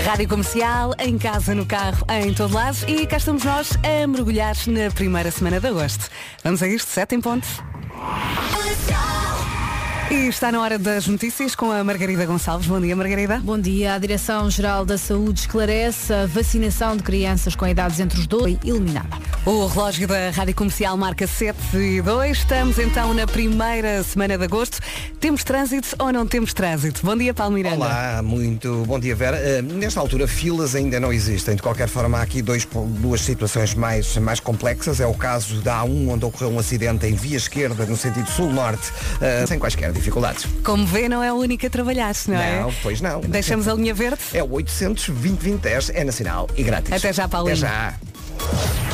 Rádio Comercial, em casa, no carro, em todo lado e cá estamos nós a mergulhar na primeira semana de agosto. Vamos a isto, sete em ponto. E está na hora das notícias com a Margarida Gonçalves. Bom dia, Margarida. Bom dia. A Direção-Geral da Saúde esclarece a vacinação de crianças com idades entre os dois eliminada. O relógio da Rádio Comercial marca 7 e 2. Estamos então na primeira semana de agosto. Temos trânsito ou não temos trânsito? Bom dia, Paulo Miranda. Olá, muito bom dia, Vera. Uh, nesta altura, filas ainda não existem. De qualquer forma, há aqui dois, duas situações mais, mais complexas. É o caso da A1, onde ocorreu um acidente em via esquerda, no sentido sul-norte, uh, sem quaisquer dificuldades. Como vê, não é a única a trabalhar-se, não, é? Não, pois não. Deixamos a linha verde? É o 800 2010 é nacional e grátis. Até já, Paulinho. Até já.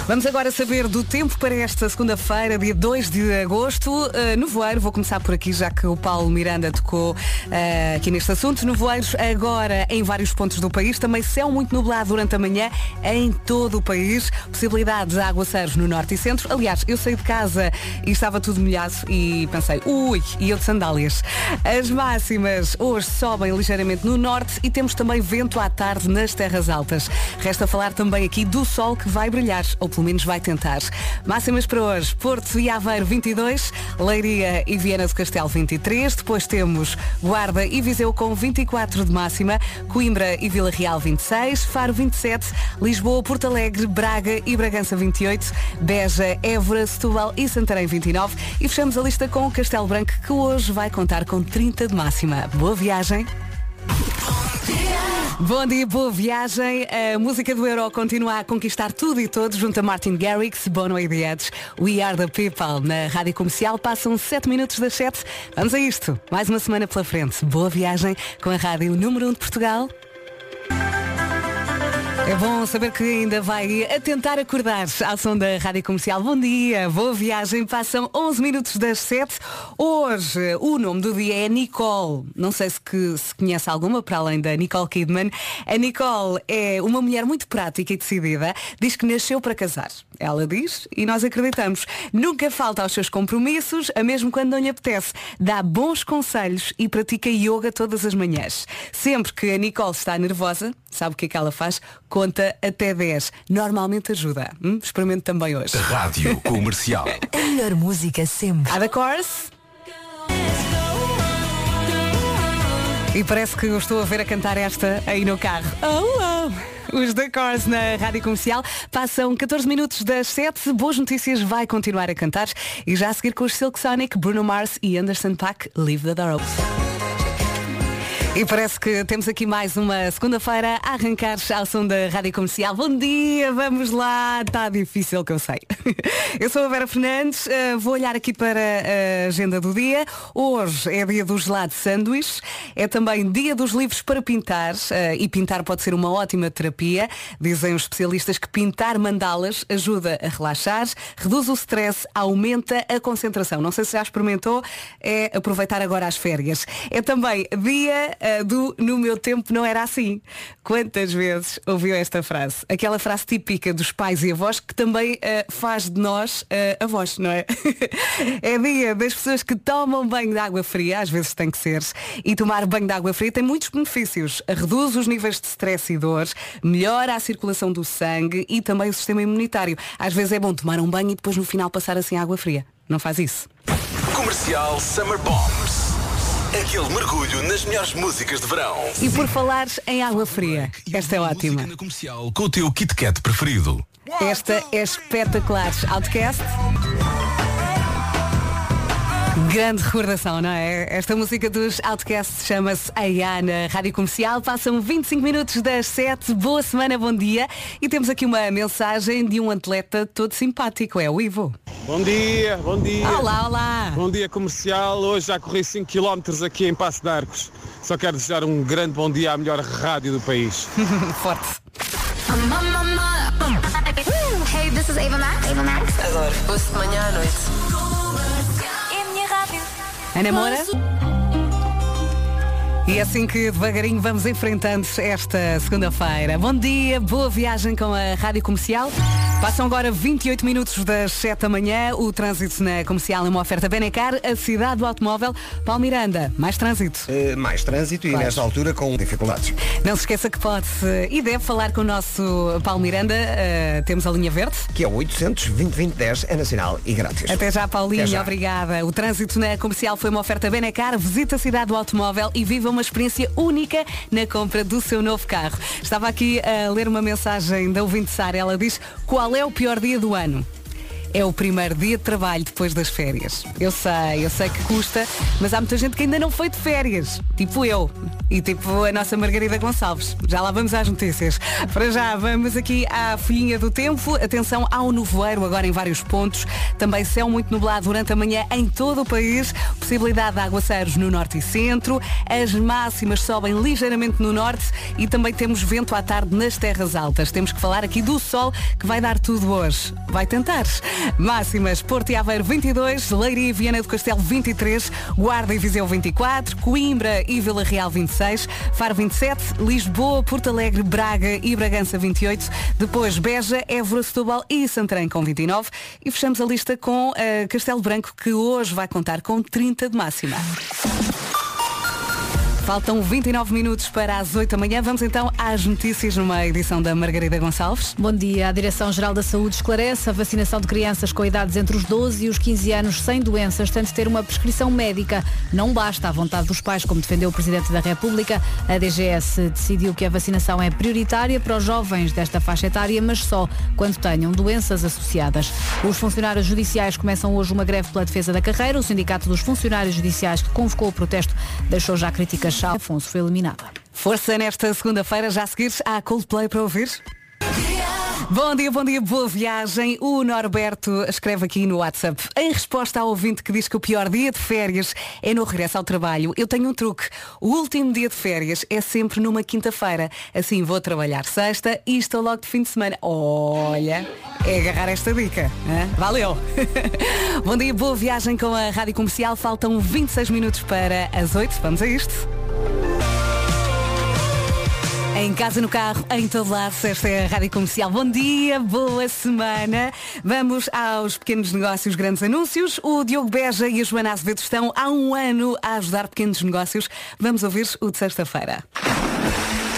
Vamos agora saber do tempo para esta segunda-feira, dia 2 de agosto. Uh, no voeiro, vou começar por aqui, já que o Paulo Miranda tocou uh, aqui neste assunto. No voeiros, agora em vários pontos do país, também céu muito nublado durante a manhã em todo o país. Possibilidade de aguaceiros no norte e centro. Aliás, eu saí de casa e estava tudo molhado e pensei, ui, e eu de sandálias. As máximas hoje sobem ligeiramente no norte e temos também vento à tarde nas terras altas. Resta falar também aqui do sol que vai brilhar, ou pelo menos vai tentar. Máximas para hoje, Porto e Aveiro 22, Leiria e Viana do Castelo 23, depois temos Guarda e Viseu com 24 de máxima, Coimbra e Vila Real 26, Faro 27, Lisboa, Porto Alegre, Braga e Bragança 28, Beja, Évora, Setúbal e Santarém 29 e fechamos a lista com o Castelo Branco que hoje vai contar com 30 de máxima. Boa viagem! Bom dia, boa viagem. A música do Euro continua a conquistar tudo e todos junto a Martin Garrix, Bono e Edge. We Are The People na Rádio Comercial. Passam 7 minutos das 7. Vamos a isto. Mais uma semana pela frente. Boa viagem com a Rádio Número 1 de Portugal. É bom saber que ainda vai a tentar acordar ao som da Rádio Comercial. Bom dia, boa viagem. Passam 11 minutos das 7. Hoje o nome do dia é Nicole. Não sei se, que, se conhece alguma para além da Nicole Kidman. A Nicole é uma mulher muito prática e decidida. Diz que nasceu para casar. Ela diz e nós acreditamos. Nunca falta aos seus compromissos, a mesmo quando não lhe apetece. Dá bons conselhos e pratica yoga todas as manhãs. Sempre que a Nicole está nervosa, sabe o que é que ela faz? Conta até 10. Normalmente ajuda. Hum? Experimente também hoje. Rádio Comercial. A melhor música sempre. A da Course. E parece que eu estou a ver a cantar esta aí no carro. Oh, oh. Os The Cars na Rádio Comercial passam 14 minutos das 7. Boas notícias vai continuar a cantar. E já a seguir com os Silk Sonic, Bruno Mars e Anderson Paak, Leave the Door Open. E parece que temos aqui mais uma segunda-feira a arrancar ao som da Rádio Comercial. Bom dia, vamos lá. Está difícil que eu sei. Eu sou a Vera Fernandes, uh, vou olhar aqui para a agenda do dia. Hoje é dia do gelado sanduíche, é também dia dos livros para pintar uh, e pintar pode ser uma ótima terapia. Dizem os especialistas que pintar mandalas ajuda a relaxar, reduz o stress, aumenta a concentração. Não sei se já experimentou, é aproveitar agora as férias. É também dia uh, do No meu tempo não era assim. Quantas vezes ouviu esta frase? Aquela frase típica dos pais e avós que também uh, faz de nós uh, avós, não é? é dia das pessoas que tomam banho de água fria, às vezes tem que ser, e tomar banho de água fria tem muitos benefícios. Reduz os níveis de stress e dores, melhora a circulação do sangue e também o sistema imunitário. Às vezes é bom tomar um banho e depois no final passar assim água fria. Não faz isso? Comercial Summer Bombs. Aquele mergulho nas melhores músicas de verão. E por falar em água fria, esta é ótima. Na comercial com o teu Kit Kat preferido. Esta é espetacular. Outcast. Grande recordação, não é? Esta música dos Outcasts chama-se Ayana Rádio Comercial. Passam 25 minutos das 7. Boa semana, bom dia. E temos aqui uma mensagem de um atleta todo simpático, é o Ivo. Bom dia, bom dia. Olá, olá. Bom dia comercial. Hoje já corri 5 km aqui em Passo de Arcos. Só quero desejar um grande bom dia à melhor rádio do país. Forte. Hey, this is Ava Max. Ava Max. Adoro. Ouço de manhã à noite. Ana Moura? E é assim que devagarinho vamos enfrentando esta segunda-feira. Bom dia, boa viagem com a Rádio Comercial. Passam agora 28 minutos das 7 da manhã. O trânsito na comercial é uma oferta Benecar, a cidade do automóvel. Paulo Miranda, mais trânsito. Eh, mais trânsito e Claro. nesta altura com dificuldades. Não se esqueça que pode e deve falar com o nosso Paulo Miranda. Eh, temos a linha verde. Que é o 800 2010 é nacional e grátis. Até já, Paulinho. Até já. Obrigada. O trânsito na comercial foi uma oferta Benecar. Visita a cidade do automóvel e viva uma experiência única na compra do seu novo carro. Estava aqui a ler uma mensagem da ouvinte Sara. Ela diz, qual é o pior dia do ano? É o primeiro dia de trabalho depois das férias. Eu sei, eu sei que custa, mas há muita gente que ainda não foi de férias. Tipo eu. E tipo a nossa Margarida Gonçalves. Já lá vamos às notícias. Para já, vamos aqui à folhinha do tempo. Atenção ao nevoeiro agora em vários pontos. Também céu muito nublado durante a manhã em todo o país. Possibilidade de aguaceiros no norte e centro. As máximas sobem ligeiramente no norte e também temos vento à tarde nas terras altas. Temos que falar aqui do sol que vai dar tudo hoje. Vai tentar. Máximas, Porto e Aveiro 22, Leiria e Viana do Castelo 23, Guarda e Viseu 24, Coimbra e Vila Real 26, Faro 27, Lisboa, Porto Alegre, Braga e Bragança 28, depois Beja, Évora, Setúbal e Santarém com 29 e fechamos a lista com eh, Castelo Branco que hoje vai contar com 30 de máxima. Faltam 29 minutos para as 8 da manhã. Vamos então às notícias numa edição da Margarida Gonçalves. Bom dia. A Direção-Geral da Saúde esclarece a vacinação de crianças com idades entre os 12 e os 15 anos sem doenças tem de ter uma prescrição médica. Não basta a vontade dos pais, como defendeu o Presidente da República. A DGS decidiu que a vacinação é prioritária para os jovens desta faixa etária, mas só quando tenham doenças associadas. Os funcionários judiciais começam hoje uma greve pela defesa da carreira. O Sindicato dos Funcionários Judiciais que convocou o protesto deixou já críticas. Afonso foi eliminada. Força nesta segunda-feira, já a seguir há Coldplay para ouvir. Bom dia, bom dia, boa viagem. O Norberto escreve aqui no WhatsApp. Em resposta ao ouvinte que diz que o pior dia de férias é no regresso ao trabalho, eu tenho um truque. O último dia de férias é sempre numa quinta-feira. Assim vou trabalhar sexta e estou logo de fim de semana. Olha, é agarrar esta dica. hã? Valeu! bom dia, boa viagem com a Rádio Comercial. Faltam 26 minutos para as 8. Vamos a isto. Em casa, no carro, em todo lado, esta é a Rádio Comercial. Bom dia, boa semana. Vamos aos pequenos negócios, grandes anúncios. O Diogo Beja e a Joana Azevedo estão há um ano a ajudar pequenos negócios. Vamos ouvir o de sexta-feira.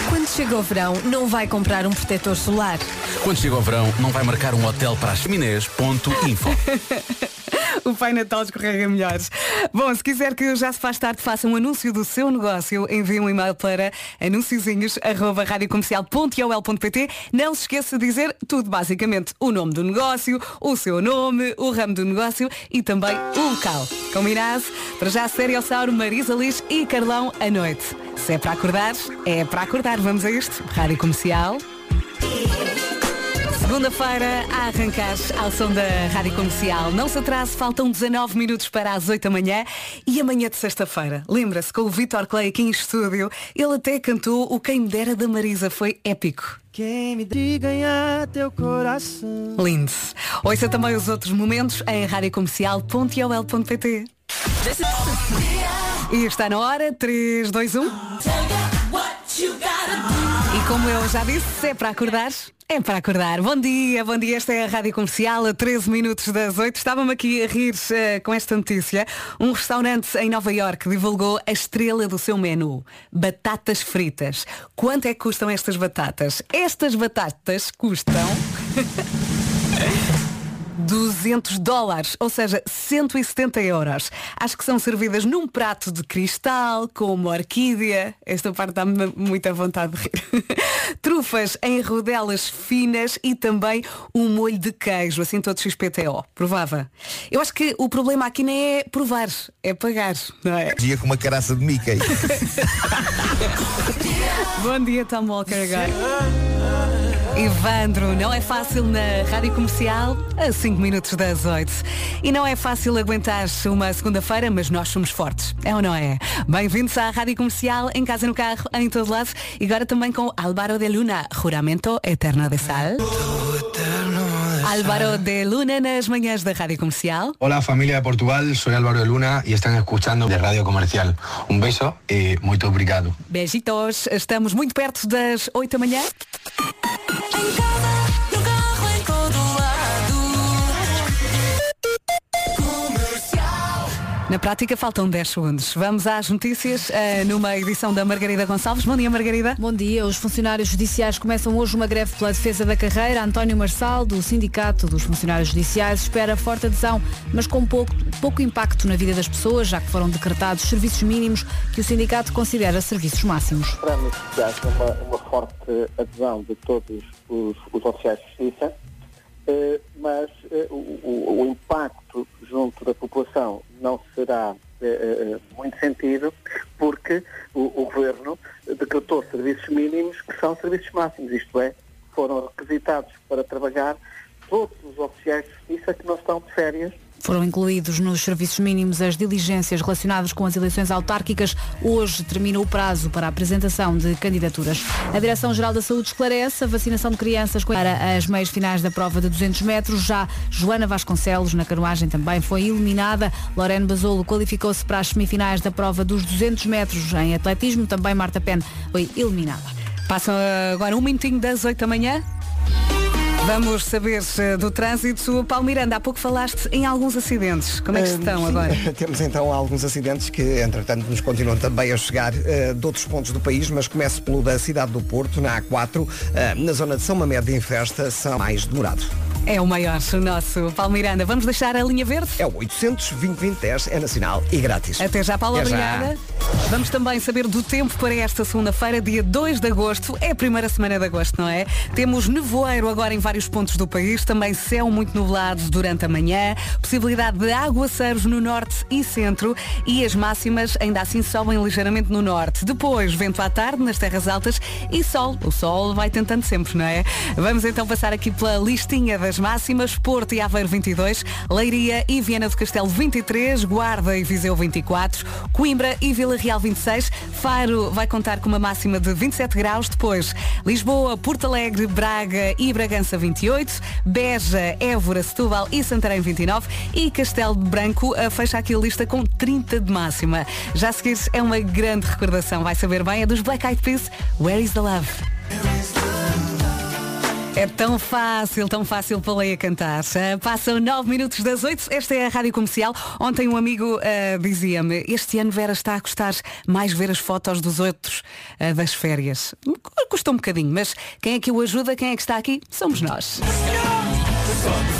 Quando chega o verão, não vai comprar um protetor solar. Quando chega o verão, não vai marcar um hotel para as chaminés. Ponto info. O Pai Natal escorrega melhores. Bom, se quiser que já se faz tarde faça um anúncio do seu negócio, envie um e-mail para anunciozinhos.radiocomercial.ol.pt Não se esqueça de dizer tudo, basicamente. O nome do negócio, o seu nome, o ramo do negócio e também o local. Combinado? Para já, Sério Sauro, Marisa Liz e Carlão à noite. Se é para acordar, é para acordar. Vamos a isto. Rádio Comercial. Segunda-feira a arrancar ao som da Rádio Comercial. Não se atrase, faltam 19 minutos para as 8 da manhã e amanhã de sexta-feira. Lembra-se, com o Vitor Clay aqui em estúdio, ele até cantou o Quem Me Dera da Marisa. Foi épico. Quem me de ganhar teu coração. Lindo. Ouça também os outros momentos em radiocomercial.ol.pt E está na hora, 3, 2, 1. Como eu já disse, se é para acordar, é para acordar. Bom dia, bom dia. Esta é a Rádio Comercial, a 13 minutos das 8. Estava-me aqui a rir eh, com esta notícia. Um restaurante em Nova Iorque divulgou a estrela do seu menu. Batatas fritas. Quanto é que custam estas batatas? Estas batatas custam... 200 dólares, ou seja, 170 euros. Acho que são servidas num prato de cristal, com uma orquídea. Esta parte dá-me muita vontade de rir. Trufas em rodelas finas e também um molho de queijo, assim todo XPTO. Provava. Eu acho que o problema aqui nem é provar, é pagar, não é? Dia com uma caraça de Mickey. Bom dia, Tom Walker agora. Evandro, não é fácil na Rádio Comercial a 5 minutos das 8. E não é fácil aguentar uma segunda-feira, mas nós somos fortes. É ou não é? Bem-vindos à Rádio Comercial, em casa, no carro, em todo lado. E agora também com Álvaro de Luna, Juramento Eterno de Sal. Álvaro de Luna nas manhãs da Rádio Comercial. Hola familia de Portugal, soy Álvaro de Luna y están escuchando de Radio Comercial. Un beso y muy obrigado. Beijitos, estamos muito perto das 8 da manhã. Na prática faltam 10 segundos. Vamos às notícias eh, numa edição da Margarida Gonçalves. Bom dia, Margarida. Bom dia. Os funcionários judiciais começam hoje uma greve pela defesa da carreira. António Marçal, do Sindicato dos Funcionários Judiciais, espera forte adesão, mas com pouco, pouco impacto na vida das pessoas, já que foram decretados serviços mínimos que o sindicato considera serviços máximos. Esperamos que haja uma, uma forte adesão de todos os, os oficiais de justiça, eh, mas eh, o, o- o impacto junto da população não será eh, eh, muito sentido, porque o, o Governo decretou serviços mínimos que são serviços máximos, isto é, foram requisitados para trabalhar todos os oficiais de justiça que não estão de férias Foram incluídos nos serviços mínimos as diligências relacionadas com as eleições autárquicas. Hoje termina o prazo para a apresentação de candidaturas. A Direção-Geral da Saúde esclarece a vacinação de crianças para as meias finais da prova de 200 metros. Já Joana Vasconcelos, na canoagem, também foi eliminada. Lorene Basolo qualificou-se para as semifinais da prova dos 200 metros em atletismo. Também Marta Pen foi eliminada. Passam agora um minutinho das 8 da manhã. Vamos saber eh, do trânsito. Paulo Miranda, há pouco falaste em alguns acidentes. Como é que Ah, estão sim, agora? Temos então alguns acidentes que, entretanto, nos continuam também a chegar eh, de outros pontos do país, mas começo pelo da cidade do Porto, na A4, eh, na zona de São Mamede em Festa, são mais demorado. É o maior, o nosso Paulo Miranda. Vamos deixar a linha verde? É o 800 2010 é nacional e grátis. Até já, Paulo, Até já. obrigada. Vamos também saber do tempo para esta segunda-feira, dia 2 de agosto. É a primeira semana de agosto, não é? Temos nevoeiro agora em vários pontos do país, também céu muito nublado durante a manhã, possibilidade de aguaceiros no norte e centro e as máximas ainda assim sobem ligeiramente no norte. Depois, vento à tarde nas terras altas e sol. O sol vai tentando sempre, não é? Vamos então passar aqui pela listinha das máximas. Porto e Aveiro 22, Leiria e Viana do Castelo 23, Guarda e Viseu 24, Coimbra e Vila Real 26, Faro vai contar com uma máxima de 27 graus, depois Lisboa, Porto Alegre, Braga e Bragança 28, Beja, Évora, Setúbal e Santarém 29 e Castelo Branco eh, fecha aqui a lista com 30 de máxima. Já a seguir é uma grande recordação, vai saber bem, é dos Black Eyed Peas, Where is the Love? É tão fácil, tão fácil para ler a cantar. Ah, passam 9 minutos das 8. Esta é a Rádio Comercial. Ontem um amigo ah, dizia-me, este ano Vera está a gostar mais ver as fotos dos outros ah, das férias. Custou um bocadinho, mas quem é que o ajuda? Quem é que está aqui? Somos nós.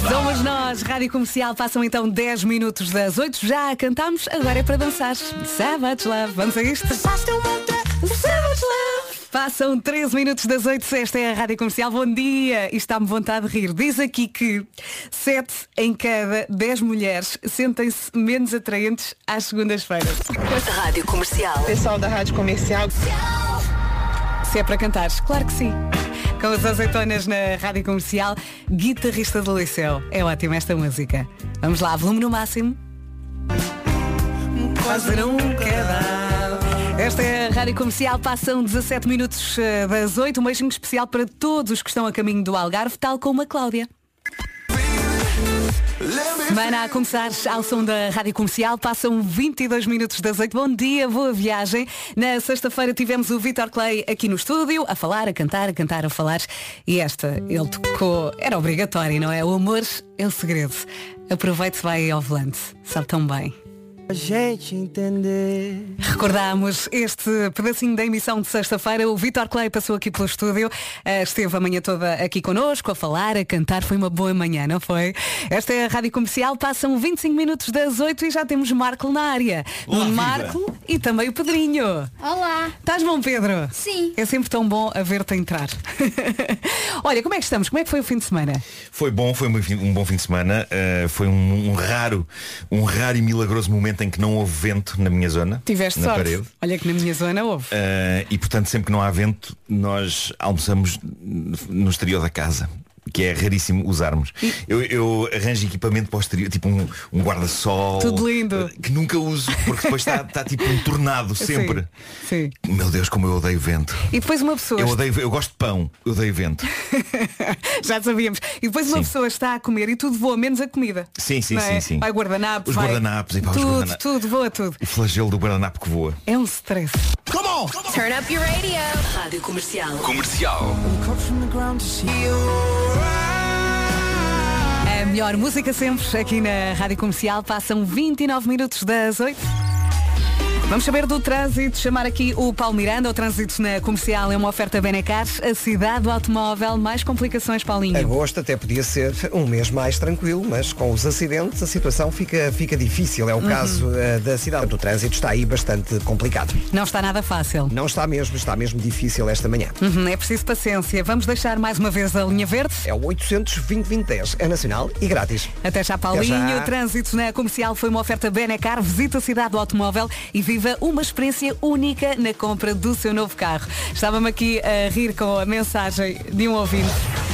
Somos nós, Rádio Comercial. Passam então 10 minutos das 8. Já a cantamos, agora é para dançar. Savage Love. Vamos a isto? Savage Love. Passam 13 minutos das 8, esta é a Rádio Comercial. Bom dia! E está-me vontade de rir. Diz aqui que 7 em cada 10 mulheres sentem-se menos atraentes às segundas-feiras. Rádio Comercial. Pessoal da Rádio Comercial. Se é para cantares, claro que sim. Com as azeitonas na Rádio Comercial, guitarrista do Liceu. É ótima esta música. Vamos lá, volume no máximo. Quase nunca dá. Esta é a Rádio Comercial, passam 17 minutos eh, das 8. Um beijinho especial para todos os que estão a caminho do Algarve, tal como a Cláudia. Semana a começar ao som da Rádio Comercial, passam 22 minutos das 8. Bom dia, boa viagem. Na sexta-feira tivemos o Vitor Clay aqui no estúdio, a falar, a cantar, a cantar, a falar. E esta, ele tocou, era obrigatório, não é? O amor é o segredo. Aproveite, vai ao volante. Sabe tão bem. A gente entender. Recordámos este pedacinho da emissão de sexta-feira. O Vitor Clay passou aqui pelo estúdio, eh, esteve a manhã toda aqui connosco, a falar, a cantar. Foi uma boa manhã, não foi? Esta é a Rádio Comercial, passam 25 minutos das 8 e já temos Marco na área. Olá. Marco e também o Pedrinho. Olá. Estás bom, Pedro? Sim. É sempre tão bom a ver-te entrar. Olha, como é que estamos? Como é que foi o fim de semana? Foi bom, foi um bom fim, um bom fim de semana. Uh, foi um, um raro, um raro e milagroso momento em que não houve vento na minha zona. Tiveste na sorte. parede. Olha que na minha zona houve. Uh, e portanto sempre que não há vento nós almoçamos no exterior da casa. Que é raríssimo usarmos. Eu, eu arranjo equipamento para o exterior, tipo um, um guarda-sol. Tudo lindo. Que nunca uso, porque depois está, está tipo um tornado sempre. Sim. Meu Deus, como eu odeio vento. E depois uma pessoa. Eu odeio, eu gosto de pão, eu odeio vento. Já sabíamos. E depois uma Sim. pessoa está a comer e tudo voa, menos a comida. Sim, sim, é? sim, sim. Vai guardanapos. Os vai- guardanapos, e pá, os tudo, guardana- tudo, voa tudo. O flagelo do guardanapo que voa. É um stress. Come on! Turn up your radio. Rádio Comercial. Comercial. A melhor música sempre aqui na Rádio Comercial. Passam 29 minutos das 8. Vamos saber do trânsito, chamar aqui o Paulo Miranda. O trânsito na comercial é uma oferta Benecar, a cidade do automóvel. Mais complicações, Paulinho. Agosto até podia ser um mês mais tranquilo, mas com os acidentes a situação fica, fica difícil. É o Uhum. caso eh, da cidade. O trânsito está aí bastante complicado. Não está nada fácil. Não está mesmo, está mesmo difícil esta manhã. Uhum, é preciso paciência. Vamos deixar mais uma vez a linha verde. É o 800 2010 é nacional e grátis. Até já, Paulinho. Até já. O trânsito na comercial foi uma oferta Benecar. Visita a cidade do automóvel e viva uma experiência única na compra do seu novo carro. Estava-me aqui a rir com a mensagem de um ouvinte.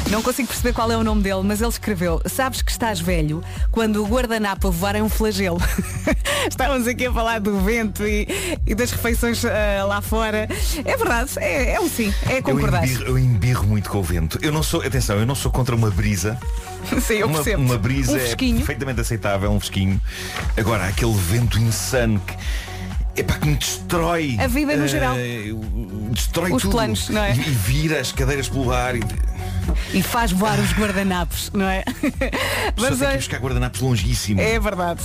Não consigo perceber qual é o nome dele, mas ele escreveu Sabes que estás velho quando o guardanapo voar é um flagelo. Estávamos aqui a falar do vento e, e das refeições ah, lá fora. É verdade, é, é um sim, é Eu concordar. embirro, eu embirro muito com o vento. Eu não sou, atenção, eu não sou contra uma brisa. Sim, eu uma, percebo. uma brisa Um é perfeitamente aceitável, um fresquinho. Agora, aquele vento insano que. Epá, que me destrói. A vida no eh, geral. Destrói Os tudo. planos, não é? E, e vira as cadeiras pelo ar. E... E faz voar os guardanapos, não é? Mas Mas tem que é, buscar guardanapos longíssimos. é verdade.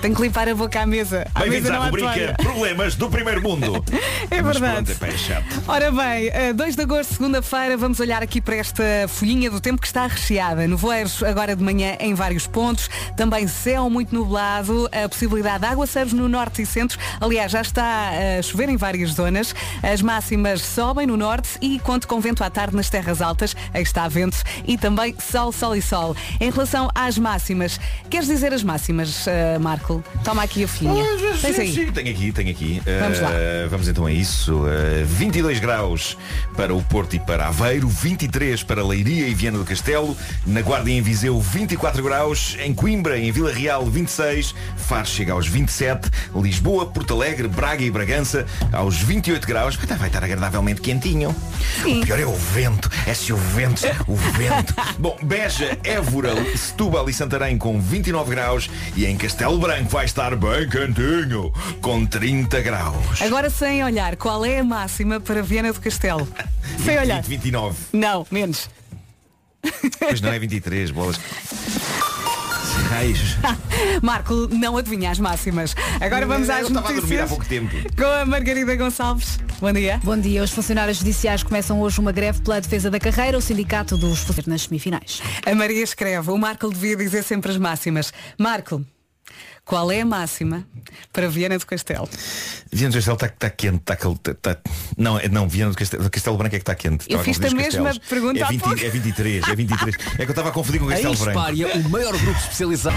Tenho que limpar a boca à mesa. Bem-vindos à rubrica toalha. Problemas do Primeiro Mundo. É Mas verdade. pronto, é chato. Ora bem, eh, 2 de agosto, segunda-feira, vamos olhar aqui para esta folhinha do tempo que está recheada. Nevoeiros agora de manhã em vários pontos. Também céu muito nublado. A possibilidade de aguaceiros no norte e centro. Aliás, já está a chover em várias zonas. As máximas sobem no norte e conto com vento à tarde nas terras altas. Aí está vento. E também sol, sol e sol. Em relação às máximas, queres dizer as máximas, eh, Marco? Toma aqui a folhinha. Ah, sim, aí. sim, tenho aqui, tenho aqui. Vamos lá. Uh, vamos então a isso. Uh, 22 graus para o Porto e para Aveiro, 23 para Leiria e Viana do Castelo, na Guarda e em Viseu 24 graus, em Coimbra e em Vila Real 26, Faro chega aos 27, Lisboa, Porto Alegre, Braga e Bragança aos 28 graus. Vai estar agradavelmente quentinho. Sim. O pior é o vento. É se o vento, o vento. Bom, Beja, Évora, Setúbal e Santarém com 29 graus e em Castelo Branco vai estar bem quentinho, com 30 graus. Agora sem olhar, qual é a máxima para Viana do Castelo? sem olhar. 20, 29. Não, menos. Pois não é 23, bolas. Raios. Marco, não adivinha as máximas. Agora vamos às Eu estava a dormir há notícias pouco tempo. com a Margarida Gonçalves. Bom dia. Bom dia. Os funcionários judiciais começam hoje uma greve pela defesa da carreira. O sindicato dos funcionários nas semifinais. A Maria escreve, o Marco devia dizer sempre as máximas. Marco, qual é a máxima para Viana do Castelo? Viana do Castelo está tá quente. Tá, cal- tá, tá- Não, é- não, Viana do Castelo, Castelo Branco é que está quente. Eu fiz-te a mesma castelos. pergunta é há 20, pouco. É 23, é 23. É que eu estava a confundir com o Castelo Branco. Espária, o maior grupo especializado.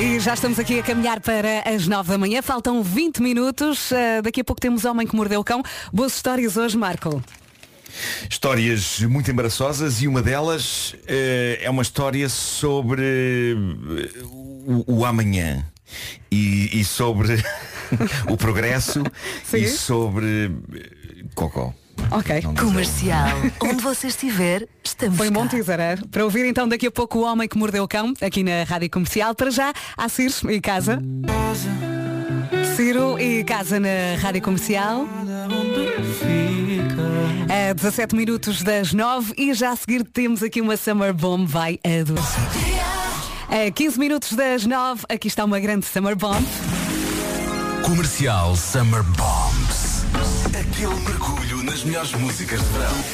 E já estamos aqui a caminhar para as 9 da manhã. Faltam 20 minutos. Ah, daqui a pouco temos Homem que Mordeu o Cão. Boas histórias hoje, Marco. Histórias muito embaraçosas e uma delas eh, é uma história sobre eh, o, o amanhã e, e sobre o progresso Sim. e sobre eh, cocó. Ok. Comercial. Onde você estiver, estamos Foi um bom cá. teaser, é? Para ouvir então daqui a pouco o Homem que Mordeu o Cão, aqui na Rádio Comercial. Para já, há Ciro e Casa. Ciro e Casa na Rádio Comercial. A 17 minutos das 9 e já a seguir temos aqui uma Summer Bomb vai adorar. A 15 minutos das 9, aqui está uma grande Summer Bomb. Comercial Summer Bombs. Aquele mergulho nas melhores músicas de verão.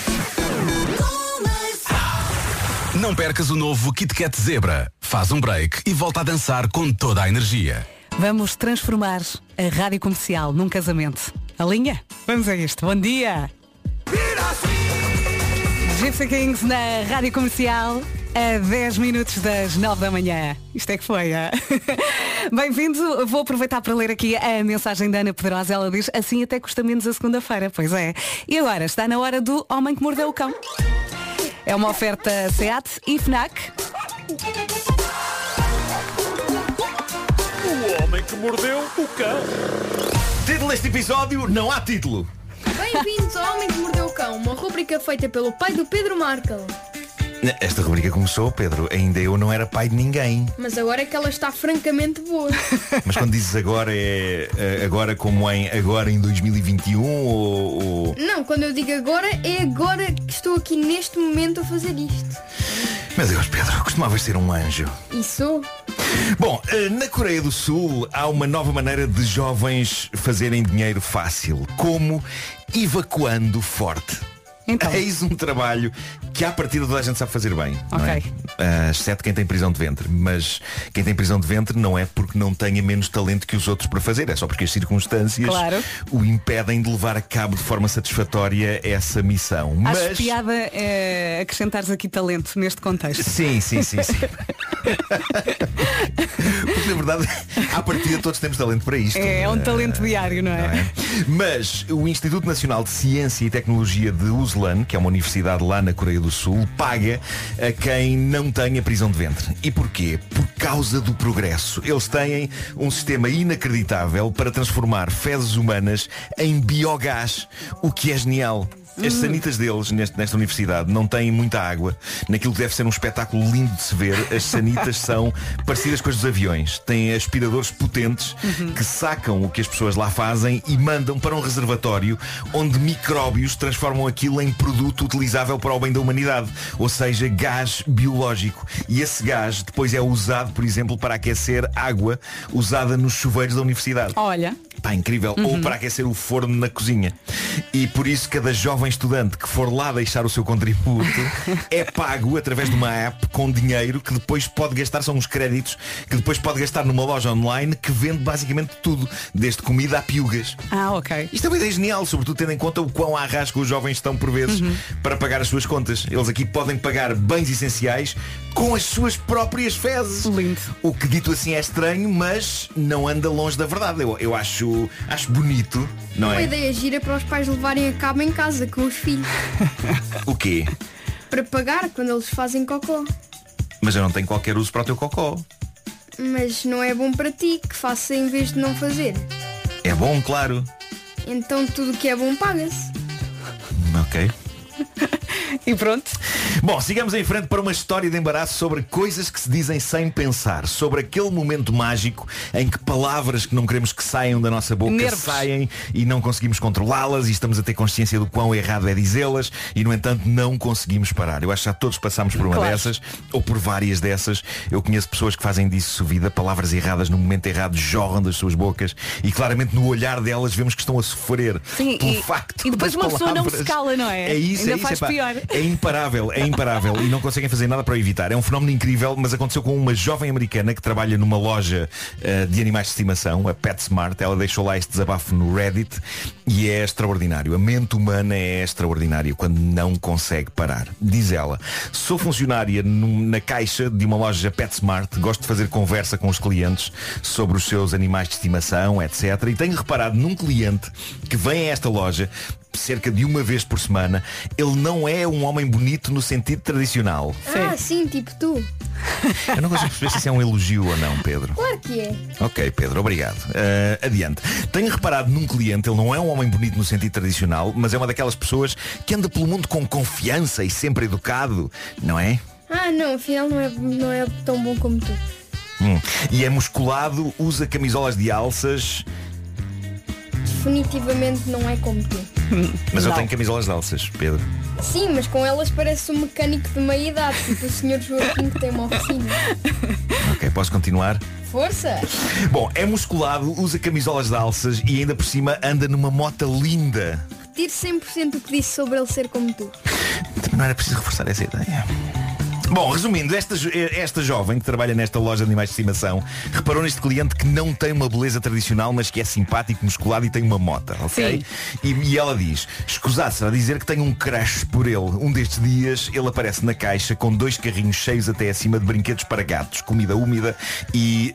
Não percas o novo Kit Kat Zebra. Faz um break e volta a dançar com toda a energia. Vamos transformar a Rádio Comercial num casamento. A linha? Vamos a isto. Bom dia! Gypsy Kings na Rádio Comercial a 10 minutos das 9 da manhã. Isto é que foi, é? Bem-vindo. Vou aproveitar para ler aqui a mensagem da Ana Pedrosa. Ela diz, assim até custa menos a segunda-feira. Pois é. E agora, está na hora do Homem que Mordeu o Cão. É uma oferta SEAT e FNAC. O homem que mordeu o cão. Título deste episódio, não há título. Bem-vindos ao Homem que Mordeu o Cão, uma rubrica feita pelo pai do Pedro Markel. Esta rubrica começou, Pedro. Ainda eu não era pai de ninguém. Mas agora é que ela está francamente boa. Mas quando dizes agora é eh, agora como em agora em 2021 ou, ou... Não, quando eu digo agora, é agora que estou aqui neste momento a fazer isto. Meu Deus, Pedro, costumavas ser um anjo. E sou. Bom, eh, na Coreia do Sul há uma nova maneira de jovens fazerem dinheiro fácil, como evacuando forte. Então. Eis um trabalho que à partida toda a gente sabe fazer bem. não é? Ok. Ah, exceto quem tem prisão de ventre. Mas quem tem prisão de ventre não é porque não tenha menos talento que os outros para fazer. É só porque as circunstâncias Claro. o impedem de levar a cabo de forma satisfatória essa missão. Acho Mas. piada é, acrescentares aqui talento neste contexto. Sim, sim, sim, sim. Porque na verdade, à partida todos temos talento para isto. É, é um Ah, talento diário, não é? não é? Mas o Instituto Nacional de Ciência e Tecnologia de Que é uma universidade lá na Coreia do Sul, paga a quem não tenha prisão de ventre. E porquê? Por causa do progresso. Eles têm um sistema inacreditável para transformar fezes humanas em biogás, o que é genial. As sanitas deles neste- nesta universidade não têm muita água. Naquilo que deve ser um espetáculo lindo de se ver, as sanitas são parecidas com as dos aviões. Têm aspiradores potentes que sacam o que as pessoas lá fazem e mandam para um reservatório onde micróbios transformam aquilo em produto utilizável para o bem da humanidade. Ou seja, gás biológico. E esse gás depois é usado, por exemplo, para aquecer água usada nos chuveiros da universidade. Olha, Pá, incrível. Ou para aquecer o forno na cozinha. E por isso cada jovem estudante que for lá deixar o seu contributo é pago através de uma app com dinheiro que depois pode gastar, são uns créditos, que depois pode gastar numa loja online que vende basicamente tudo, desde comida a piugas. ah, ok. Isto é uma ideia genial, sobretudo tendo em conta o quão à rasca os jovens estão por vezes para pagar as suas contas. Eles aqui podem pagar bens essenciais com as suas próprias fezes. Lindo. O que dito assim é estranho, mas não anda longe da verdade. Eu, eu acho, acho bonito, não Uma é? ideia gira para os pais levarem a cabo em casa com os filhos. O quê? Para pagar quando eles fazem cocó. Mas eu não tenho qualquer uso para o teu cocó. Mas não é bom para ti que faça em vez de não fazer. É bom, claro. Então tudo que é bom paga-se. Ok. E pronto. Bom, sigamos em frente para uma história de embaraço sobre coisas que se dizem sem pensar, sobre aquele momento mágico em que palavras que não queremos que saiam da nossa boca Nervos. saem e não conseguimos controlá-las e estamos a ter consciência do quão errado é dizê-las e no entanto não conseguimos parar. Eu acho que já todos passamos por uma Claro. dessas ou por várias dessas. Eu conheço pessoas que fazem disso vida, palavras erradas no momento errado jorram das suas bocas e claramente no olhar delas vemos que estão a sofrer Sim, pelo e- facto e depois uma pessoa não palavras. se cala, não é? É isso, Ainda é isso, faz epá. pior. É imparável, é imparável e não conseguem fazer nada para o evitar. É um fenómeno incrível, mas aconteceu com uma jovem americana que trabalha numa loja eh, de animais de estimação, a PetSmart. Ela deixou lá este desabafo no Reddit e é extraordinário. A mente humana é extraordinária quando não consegue parar. Diz ela, sou funcionária num- na caixa de uma loja PetSmart, gosto de fazer conversa com os clientes sobre os seus animais de estimação, etc. E tenho reparado num cliente que vem a esta loja cerca de uma vez por semana, ele não é um homem bonito no sentido tradicional. Ah, sim, tipo tu. Eu não consigo perceber se isso é um elogio ou não, Pedro. Claro que é. Ok, Pedro, obrigado. Ah, adiante. Tenho reparado num cliente, ele não é um homem bonito no sentido tradicional, mas é uma daquelas pessoas que anda pelo mundo com confiança e sempre educado, não é? Ah, não, afinal não é, não é tão bom como tu. Hum. E é musculado, usa camisolas de alças, Definitivamente não é como tu. Mas eu Não. tenho camisolas de alças, Pedro. Sim, mas com elas parece um mecânico de meia idade, tipo o Sr. Joaquim que tem uma oficina. Ok, posso continuar? Força! Bom, é musculado, usa camisolas de alças e ainda por cima anda numa mota linda. Retire 100% o que disse sobre ele ser como tu. Também não era preciso reforçar essa ideia. Bom, resumindo, esta, jo- esta jovem que trabalha nesta loja de animais de estimação reparou neste cliente que não tem uma beleza tradicional, mas que é simpático, musculado e tem uma mota, ok? E, e ela diz, escusado-se a dizer que tem um crush por ele. Um destes dias ele aparece na caixa com dois carrinhos cheios até acima de brinquedos para gatos, comida úmida e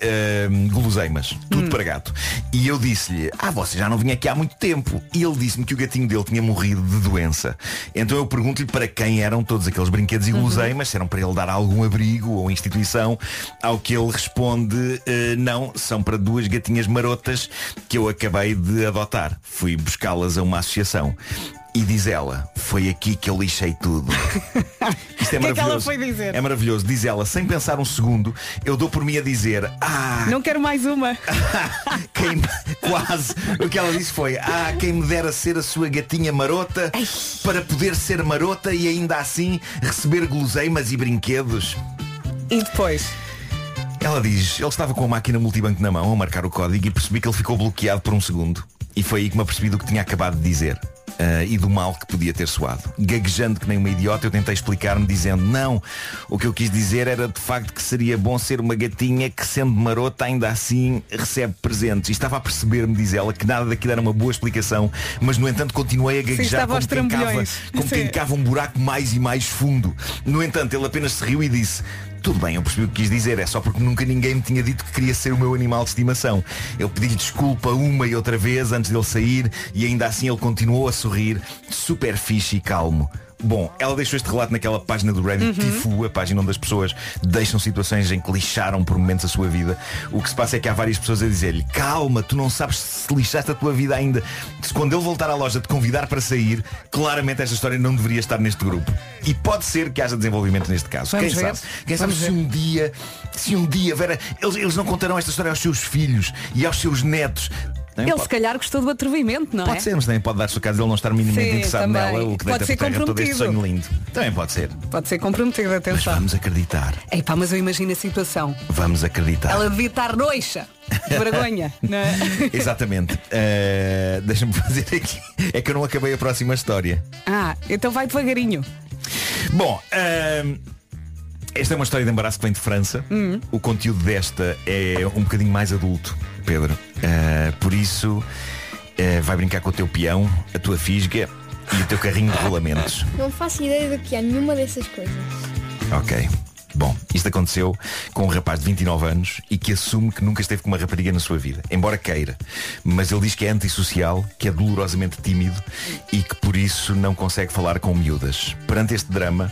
ahm, guloseimas. Tudo para gato. E eu disse-lhe, ah, você já não vinha aqui há muito tempo. E ele disse-me que o gatinho dele tinha morrido de doença. Então eu pergunto-lhe para quem eram todos aqueles brinquedos e guloseimas, se eram para ele dar algum abrigo ou instituição, ao que ele responde, "Eh, não, são para duas gatinhas marotas que eu acabei de adotar. Fui buscá-las a uma associação. E diz ela, foi aqui que eu lixei tudo. Isto é O que é que ela maravilhoso. foi dizer? É maravilhoso. Diz ela, sem pensar um segundo, eu dou por mim a dizer, ah, Não quero mais uma. quem quase o que ela disse foi ah quem me dera ser a sua gatinha marota para poder ser marota e ainda assim receber guloseimas e brinquedos E depois? ela diz ele estava com a máquina multibanco na mão a marcar o código e percebi que ele ficou bloqueado por um segundo e foi aí que me apercebi do que tinha acabado de dizer ah, e do mal que podia ter soado. Gaguejando que nem uma idiota, eu tentei explicar-me dizendo não, o que eu quis dizer era de facto que seria bom ser uma gatinha que sendo marota ainda assim recebe presentes. E estava a perceber-me, diz ela, que nada daquilo era uma boa explicação, mas no entanto continuei a gaguejar aos como, quem cava, como quem Sim. cava um buraco mais e mais fundo. No entanto, ele apenas se riu e disse tudo bem, eu percebi o que quis dizer, é só porque nunca ninguém me tinha dito que queria ser o meu animal de estimação. Eu pedi-lhe desculpa uma e outra vez antes dele sair e ainda assim ele continuou a sorrir, super fixe e calmo. Bom, ela deixou este relato naquela página do Reddit Tifu, a página onde as pessoas deixam situações em que lixaram por momentos a sua vida. O que se passa é que há várias pessoas a dizer-lhe calma, tu não sabes se lixaste a tua vida ainda. Se quando ele voltar à loja te convidar para sair, claramente esta história não deveria estar neste grupo. E pode ser que haja desenvolvimento neste caso. Vamos Quem ver. sabe? Quem sabe Vamos se ver. um dia, se um dia, Vera, eles, eles não contarão esta história aos seus filhos e aos seus netos. Também Ele pode- se calhar gostou do atrevimento, não Pode é? ser, mas também pode dar-se o caso de ele não estar minimamente Sim, interessado também. nela, o que Pode deita ser por terra todo este comprometido. sonho lindo. Também pode ser. Pode ser comprometido, Mas atenção. vamos acreditar. Epá, mas eu imagino a situação. Vamos acreditar. Ela devia estar noixa. Vergonha. não é? Exatamente. Uh, Deixa-me fazer aqui. É que eu não acabei a próxima história. Ah, então vai devagarinho. Bom, ahm, esta é uma história de embaraço que vem de França. Hum. O conteúdo desta é um bocadinho mais adulto, Pedro. Ah, por isso, ah, vai brincar com o teu peão, a tua fisga e o teu carrinho de rolamentos. Não faço ideia do que há nenhuma dessas coisas. Ok. Bom, isto aconteceu com um rapaz de 29 anos e que assume que nunca esteve com uma rapariga na sua vida, embora queira. Mas ele diz que é antissocial, que é dolorosamente tímido e que por isso não consegue falar com miúdas. Perante este drama,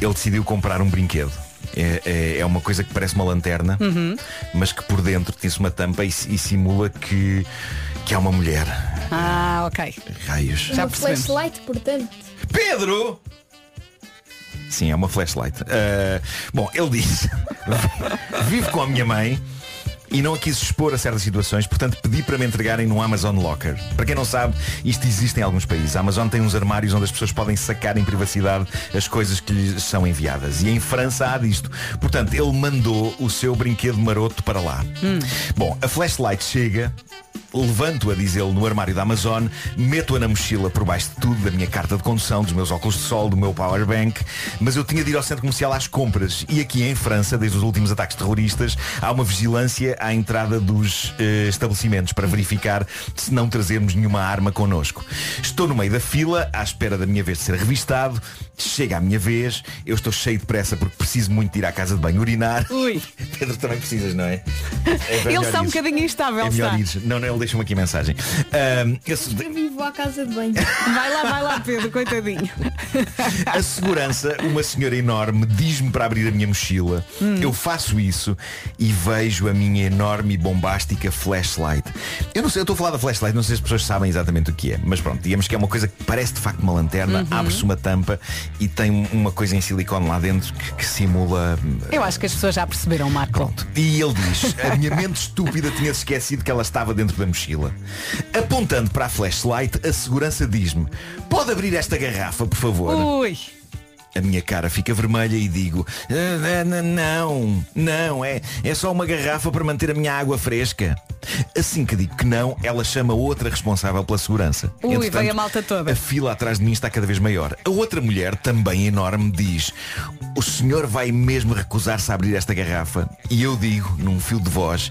ele decidiu comprar um brinquedo. É, é- é uma coisa que parece uma lanterna, Uhum. mas que por dentro tem-se uma tampa e, e simula que, que é uma mulher. Ah, ok. Raios. Já Uma percebemos. flashlight, portanto. Pedro! Sim, é uma flashlight. Uh, bom, ele disse Vivo com a minha mãe e não a quis expor a certas situações, portanto pedi para me entregarem no Amazon Locker. Para quem não sabe, isto existe em alguns países. A Amazon tem uns armários onde as pessoas podem sacar em privacidade as coisas que lhes são enviadas. E em França há disto. Portanto, ele mandou o seu brinquedo maroto para lá. Bom, a flashlight chega Levanto-a, diz ele, no armário da Amazon, meto-a na mochila por baixo de tudo, da minha carta de condução, dos meus óculos de sol, do meu powerbank, mas eu tinha de ir ao centro comercial às compras. E aqui em França, desde os últimos ataques terroristas, há uma vigilância à entrada dos eh, estabelecimentos para verificar se não trazemos nenhuma arma connosco. Estou no meio da fila, à espera da minha vez de ser revistado. Chega a minha vez, eu estou cheio de pressa porque preciso muito de ir à casa de banho urinar. Ui. Pedro também precisas, não é? É Ele está um bocadinho instável, É melhor está. ires. Não, não, ele deixa-me aqui mensagem. Esse- Eu vivo à casa de banho. Vai lá, vai lá, Pedro, coitadinho. a segurança, uma senhora enorme, diz-me para abrir a minha mochila. Hum. Eu faço isso e vejo a minha enorme e bombástica flashlight. Eu não sei, eu estou a falar da flashlight, não sei se as pessoas sabem exatamente o que é, mas pronto, digamos que é uma coisa que parece de facto uma lanterna, Uhum. abre-se uma tampa e tem uma coisa em silicone lá dentro que, que simula. Eu acho que as pessoas já perceberam, Marco. E ele diz, a minha mente estúpida tinha esquecido que ela estava dentro da mochila. Apontando para a flashlight, a segurança diz-me, pode abrir esta garrafa, por favor? Ui. A minha cara fica vermelha e digo "Ah, Não, não, é, é só uma garrafa para manter a minha água fresca Assim que digo que não, ela chama outra responsável pela segurança. Ui, Entretanto, veio a malta toda. A fila atrás de mim está cada vez maior. A outra mulher, também enorme, diz O senhor vai mesmo recusar-se a abrir esta garrafa? E eu digo, num fio de voz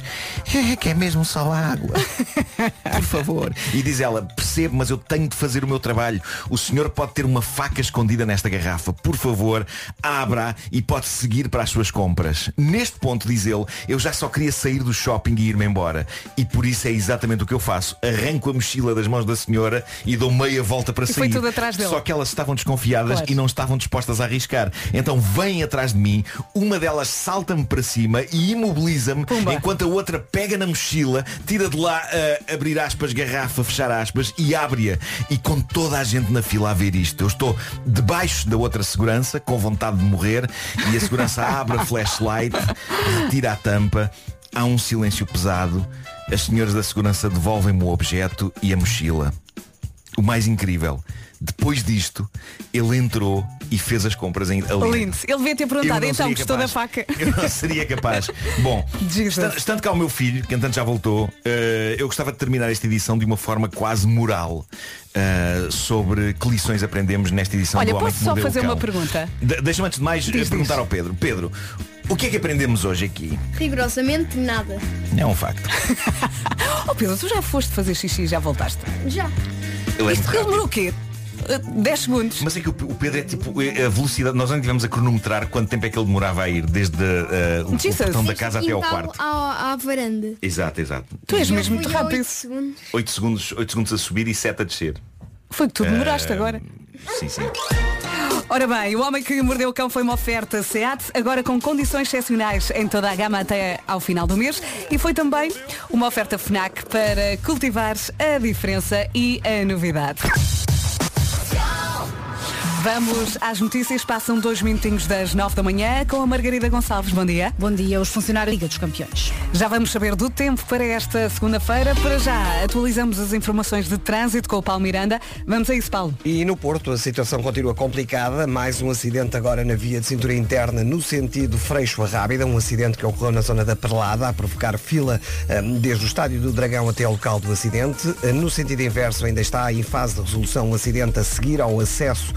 É que é mesmo só água Por favor E diz ela, percebo, mas eu tenho de fazer o meu trabalho O senhor pode ter uma faca escondida nesta garrafa Por favor, abra e pode seguir para as suas compras Neste ponto, diz ele, eu já só queria sair do shopping e ir-me embora E por isso é exatamente o que eu faço Arranco a mochila das mãos da senhora E dou meia volta para E sair. Só que elas estavam desconfiadas Claro. e não estavam dispostas a arriscar. Então vêm atrás de mim, uma delas salta-me para cima e imobiliza-me, enquanto a outra pega na mochila, tira de lá a abrir aspas, garrafa, fechar aspas e abre-a. E com toda a gente na fila a ver isto, eu estou debaixo da outra segurança, com vontade de morrer, e a segurança abre a flashlight, retira a tampa, há um silêncio pesado, as senhoras da segurança devolvem-me o objeto e a mochila. O mais incrível, depois disto, ele entrou e fez as compras em ali. Lindo. Ele devia ter perguntado, então gostou da faca? Eu não seria capaz. Bom, estando, estando cá o meu filho, que entanto já voltou, eh, eu gostava de terminar esta edição de uma forma quase moral. eh, sobre que lições aprendemos nesta edição Olha, do Homem posso só fazer uma pergunta? De- Deixa-me antes de mais eh, Diz, perguntar diz. ao Pedro. Pedro, o que é que aprendemos hoje aqui? Rigorosamente nada. É um facto. Oh Pedro, tu já foste fazer xixi e já voltaste? Já. Ele é Isto demorou o quê? Uh, 10 segundos. Mas é que o Pedro é tipo eh, a velocidade. Nós não tivemos a cronometrar quanto tempo é que ele demorava a ir desde eh, o, o Jesus. portão da casa até ao quarto. À, à varanda. Exato, exato. Tu és Eu mesmo muito rápido. oito segundos. 8 segundos, 8 segundos a subir e 7 a descer. Foi que tu demoraste Eh, agora. Sim, sim. Ora bem, o homem que mordeu o cão foi uma oferta SEAT, agora com condições excepcionais em toda a gama até ao final do mês. E foi também uma oferta FNAC para cultivar a diferença e a novidade. Vamos às notícias, passam dois minutinhos das nove da manhã com a Margarida Gonçalves. Bom dia. Bom dia, os funcionários da Liga dos Campeões. Já vamos saber do tempo para esta segunda-feira. Para já, atualizamos as informações de trânsito com o Paulo Miranda. Vamos a isso, Paulo. E no Porto a situação continua complicada. Mais um acidente agora na via de cintura interna no sentido Freixo a Rábida. Um acidente que ocorreu na zona da Perlada a provocar fila eh, desde o estádio do Dragão até ao local do acidente. No sentido inverso ainda está em fase de resolução um acidente a seguir ao acesso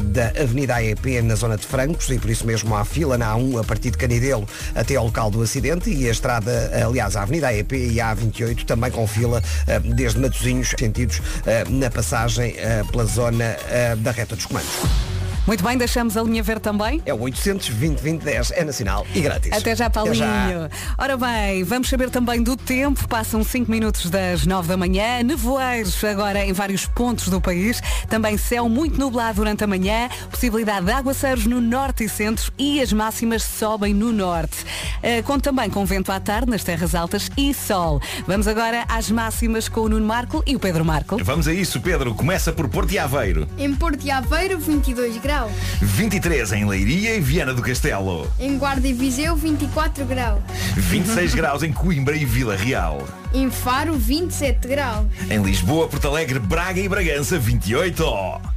da Avenida AEP na zona de Francos e por isso mesmo há fila na A1 a partir de Canidelo até ao local do acidente e a estrada, aliás, a Avenida AEP e a A28 também com fila eh, desde Matosinhos, sentidos eh, na passagem eh, pela zona da reta dos comandos. Muito bem, deixamos a linha ver também. É o 820 2010, é nacional e grátis. Até já, Paulinho. já. Ora bem, vamos saber também do tempo. Passam 5 minutos das 9 da manhã. Nevoeiros agora em vários pontos do país. Também céu muito nublado durante a manhã. Possibilidade de aguaceiros no norte e centro e as máximas sobem no norte. Eh, Conto também com vento à tarde nas terras altas e sol. Vamos agora às máximas com o Nuno Marco e o Pedro Marco. Vamos a isso, Pedro. Começa por Porto e Aveiro. Em Porto e Aveiro, 22 graus. 23 em Leiria e Viana do Castelo. Em Guarda e Viseu, 24 graus. 26 graus em Coimbra e Vila Real. Em Faro, 27 graus. Em Lisboa, Porto Alegre, Braga e Bragança, 28.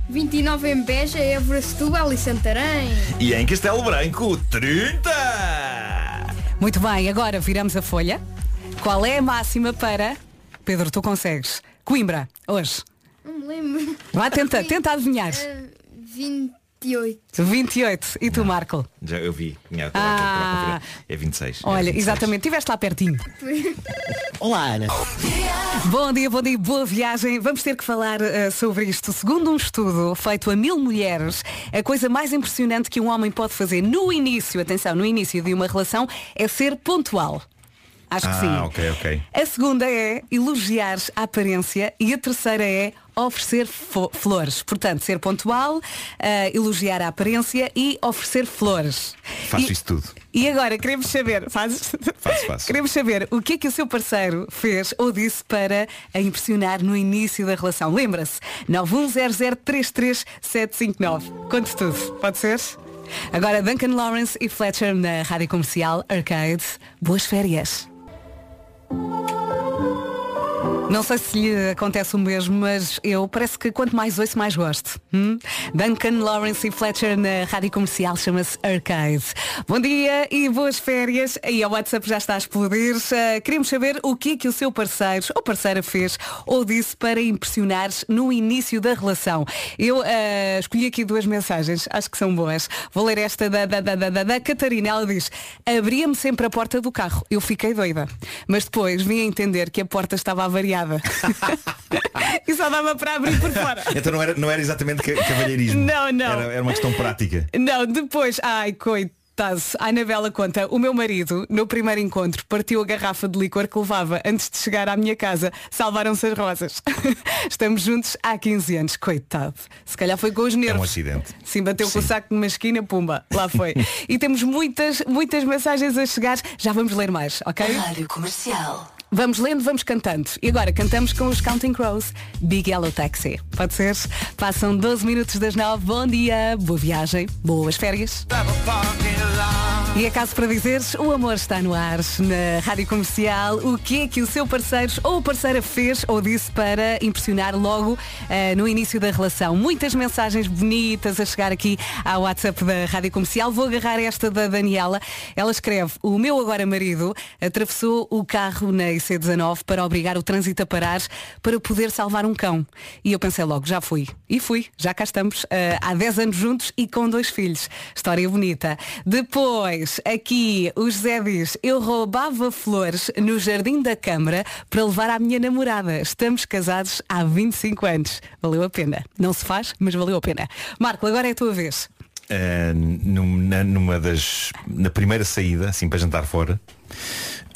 29 em Beja, Évora, Setúbal e Santarém. E em Castelo Branco, 30. Muito bem, agora viramos a folha. Qual é a máxima para. Pedro, tu consegues. Coimbra, hoje. Não me lembro. Vá, tenta, tenta adivinhar. Eh, 28. 28. E tu, Marco? Já eu vi. Tinha- Ah. É 26. Olha, É 26. exatamente, estiveste lá pertinho. Olá, Ana. Bom dia, bom dia, boa viagem. Vamos ter que falar eh, sobre isto. Segundo um estudo feito a mil mulheres, a coisa mais impressionante que um homem pode fazer no início, atenção, no início de uma relação, é ser pontual. Acho que Ah, sim. ok, ok. A segunda é elogiar a aparência e a terceira é oferecer flores. Portanto, ser pontual, eh, elogiar a aparência e oferecer flores. Faço E- isso tudo. E agora queremos saber, fazes? Faço, faço. Queremos saber o que é que o seu parceiro fez ou disse para a impressionar no início da relação. Lembra-se? 910033759. Conte tudo. Pode ser? Agora Duncan Lawrence e Fletcher na Rádio Comercial Arcade. Boas férias. Música não sei se lhe acontece o mesmo, mas eu parece que quanto mais ouço, mais gosto. Hum? Duncan Lawrence e Fletcher na rádio comercial chama-se Arcade. Bom dia e boas férias. E o WhatsApp já está a explodir. Uh, queremos saber o que é que o seu parceiro ou parceira fez ou disse para impressionar no início da relação. Eu uh, escolhi aqui duas mensagens, acho que são boas. Vou ler esta da, da, da, da, da Catarina. Ela diz, abria-me sempre a porta do carro. Eu fiquei doida. Mas depois vim a entender que a porta estava avariada. e só dava para abrir por fora. Então não era, não era exatamente ca- cavalheirismo. Não, não. Era, era uma questão prática. Não, depois, ai, coitado. A Anabela conta, o meu marido, no primeiro encontro, partiu a garrafa de licor que levava antes de chegar à minha casa. Salvaram-se as rosas. Estamos juntos há 15 anos. Coitado. Se calhar foi com os É um nervos. acidente. Sim, bateu com o saco numa esquina, pumba, lá foi. e temos muitas, muitas mensagens a chegar. Já vamos ler mais, ok? Rádio Comercial. Vamos lendo, vamos cantando. E agora cantamos com os Counting Crows, Big Yellow Taxi. Pode ser? Passam 12 minutos das 9. Bom dia, boa viagem, boas férias. E é caso para dizeres, o amor está no ar na Rádio Comercial. O que é que o seu parceiro ou parceira fez ou disse para impressionar logo eh, no início da relação? Muitas mensagens bonitas a chegar aqui ao WhatsApp da Rádio Comercial. Vou agarrar esta da Daniela. Ela escreve, o meu agora marido atravessou o carro na IC19 para obrigar o trânsito a parar para poder salvar um cão. E eu pensei logo, já fui. E fui, já cá estamos, eh, há 10 anos juntos e com dois filhos. História bonita. Depois, aqui, o José diz, eu roubava flores no jardim da Câmara para levar à minha namorada. Estamos casados há 25 anos. Valeu a pena. Não se faz, mas valeu a pena. Marco, agora é a tua vez. Uh, num- na- numa das. Na primeira saída, assim para jantar fora,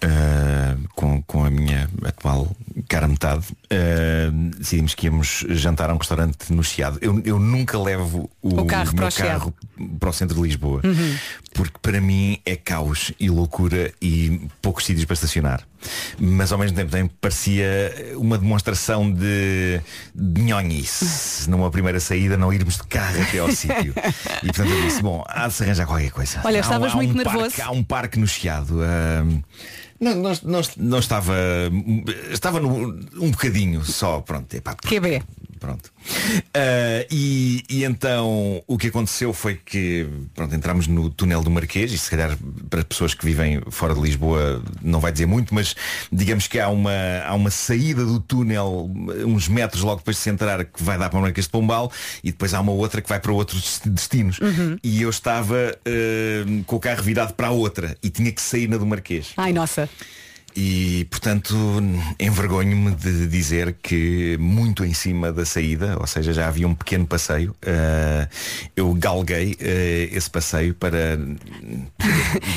uh, com, com a minha atual cara metade, uh, decidimos que íamos jantar a um restaurante no Chiado. Eu, eu nunca levo o, O carro para meu o Chiado. carro para o centro de Lisboa. Uhum. Porque para mim é caos e loucura e poucos sítios para estacionar. Mas ao mesmo tempo também parecia uma demonstração de, de nhonhice numa primeira saída não irmos de carro até ao sítio. E portanto eu disse, bom, há de se arranjar qualquer coisa. Olha, Há- estavas há muito um nervoso. Parque, há um parque no Chiado. ahm, não, não, não, não estava. Estava no, um bocadinho só, pronto. Epá, QB. Pronto. Ah, e, e então o que aconteceu foi que pronto, entramos no túnel do Marquês, e se calhar para pessoas que vivem fora de Lisboa não vai dizer muito, mas digamos que há uma, há uma saída do túnel uns metros logo depois de se entrar que vai dar para o Marquês de Pombal e depois há uma outra que vai para outros destinos. Uhum. E eu estava ah, com o carro virado para a outra e tinha que sair na do Marquês. Ai, nossa. E, portanto, envergonho-me de dizer que muito em cima da saída, ou seja, já havia um pequeno passeio, eh, eu galguei eh, esse passeio para...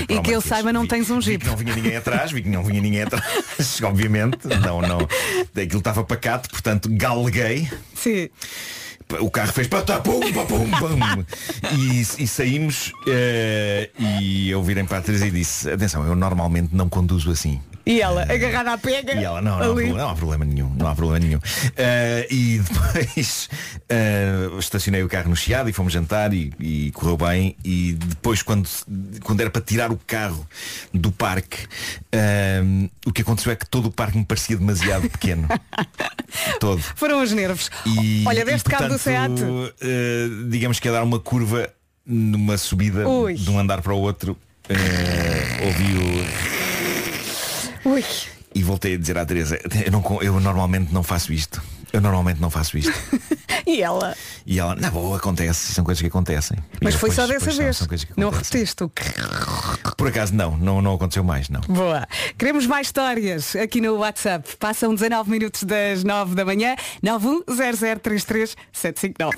E que eu saiba, não tens um Vi jeep. que não vinha ninguém atrás, vi que não vinha ninguém atrás, obviamente, não, não. Aquilo estava pacato, portanto, galguei. Sim. O carro fez patá, pum, pum, pum. E, e saímos eh, e eu virei para a Teresa e disse, atenção, eu normalmente não conduzo assim. E ela, agarrada à pega. E ela, não, não, há ali. problema, não há problema nenhum, não há problema nenhum. Eh, e depois eh, estacionei o carro no Chiado e fomos jantar e, e correu bem. E depois quando, quando era para tirar o carro do parque, eh, o que aconteceu é que todo o parque me parecia demasiado pequeno. todo. Foram os nervos. E, Olha, deste cabo do SEAT. digamos que a dar uma curva numa subida Ui. de um andar para o outro, ouvi o Ui. e voltei a dizer à Teresa, eu, não eu normalmente não faço isto. Eu normalmente não faço isto. E ela? E ela, na boa, acontece, são coisas que acontecem. Mas foi "Pois, só dessa são, vez. são que não acontecem." repetiste o Por acaso não, não, não aconteceu mais, não. Boa. Queremos mais histórias aqui no WhatsApp. Passam 19 minutos das 9 da manhã. 910033759.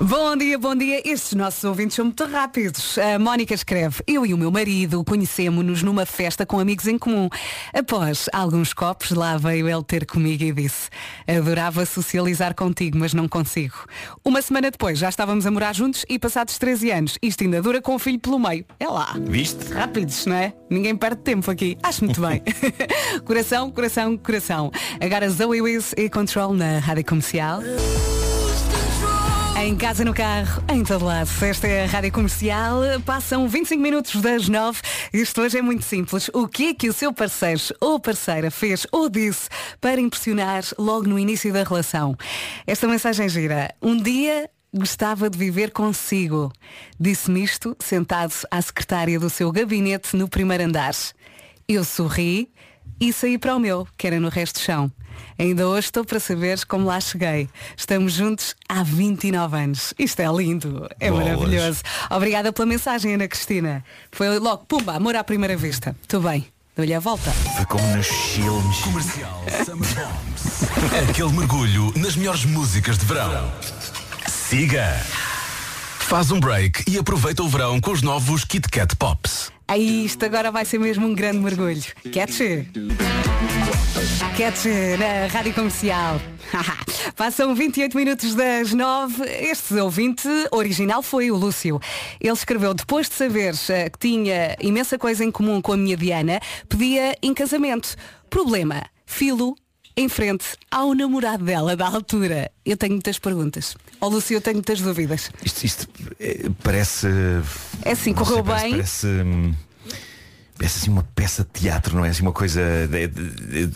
Bom dia, bom dia. Estes nossos ouvintes são muito rápidos. A Mónica escreve, eu e o meu marido conhecemos-nos numa festa com amigos em comum. Após alguns copos, lá veio ele ter comigo e disse, adorava socializar contigo, mas não consigo. Uma semana depois já estávamos a morar juntos e passados 13 anos, isto ainda dura com o filho pelo meio. É lá. Viste? Rápidos, não é? Ninguém perde tempo aqui. Acho muito bem. coração, coração, coração. Agora Zoe Wiz e Control na Rádio Comercial. Em casa, no carro, em todo lado. Esta é a Rádio Comercial. Passam 25 minutos das 9. Isto hoje é muito simples. O que é que o seu parceiro ou parceira fez ou disse para impressionar logo no início da relação? Esta mensagem gira. Um dia gostava de viver consigo. Disse-me isto sentado à secretária do seu gabinete no primeiro andar. Eu sorri e saí para o meu, que era no resto do chão. Ainda hoje estou para saber como lá cheguei. Estamos juntos há 29 anos. Isto é lindo, é Bolas. maravilhoso. Obrigada pela mensagem, Ana Cristina. Foi logo, pumba, amor à primeira vista. Estou bem, dou-lhe a volta. Foi como nos filmes. Comercial Summer Bombs. Aquele mergulho nas melhores músicas de verão. Siga. Faz um break e aproveita o verão com os novos Kit Kat Pops. Aí isto agora vai ser mesmo um grande mergulho. Catch? Catch na Rádio Comercial. Passam 28 minutos das 9. Este ouvinte original foi o Lúcio. Ele escreveu, depois de saber eh, que tinha imensa coisa em comum com a minha Diana, pedia em casamento. Problema, filo em frente ao namorado dela da altura. Eu tenho muitas perguntas. Ó Lúcio, eu tenho muitas dúvidas. Isto, isto, eh, parece. É assim, correu sei, parece- bem. Parece, hum, parece assim uma peça de teatro, não é? Assim uma coisa.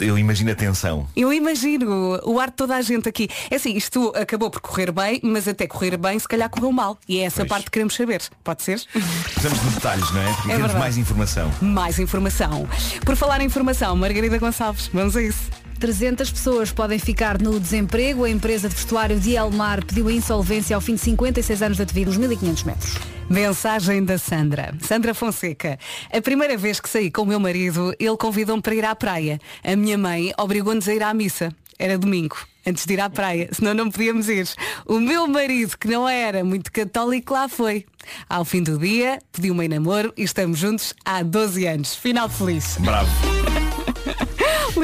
eu imagino a tensão. Eu imagino o ar de toda a gente aqui. É assim, isto acabou por correr bem, mas até correr bem, se calhar correu mal. E é essa Pois. parte que queremos saber. Pode ser? Precisamos de detalhes, não é? Porque É verdade. mais informação. Mais informação. Por falar em informação, Margarida Gonçalves, vamos a isso. 300 pessoas podem ficar no desemprego. A empresa de vestuário de Elmar pediu a insolvência ao fim de 56 anos de atividade, nos 1500 metros. Mensagem da Sandra. Sandra Fonseca. A primeira vez que saí com o meu marido, ele convidou-me para ir à praia. A minha mãe obrigou-nos a ir à missa. Era domingo, antes de ir à praia, senão não podíamos ir. O meu marido, que não era muito católico, lá foi. Ao fim do dia, pediu-me em namoro e estamos juntos há 12 anos. Final feliz. Bravo.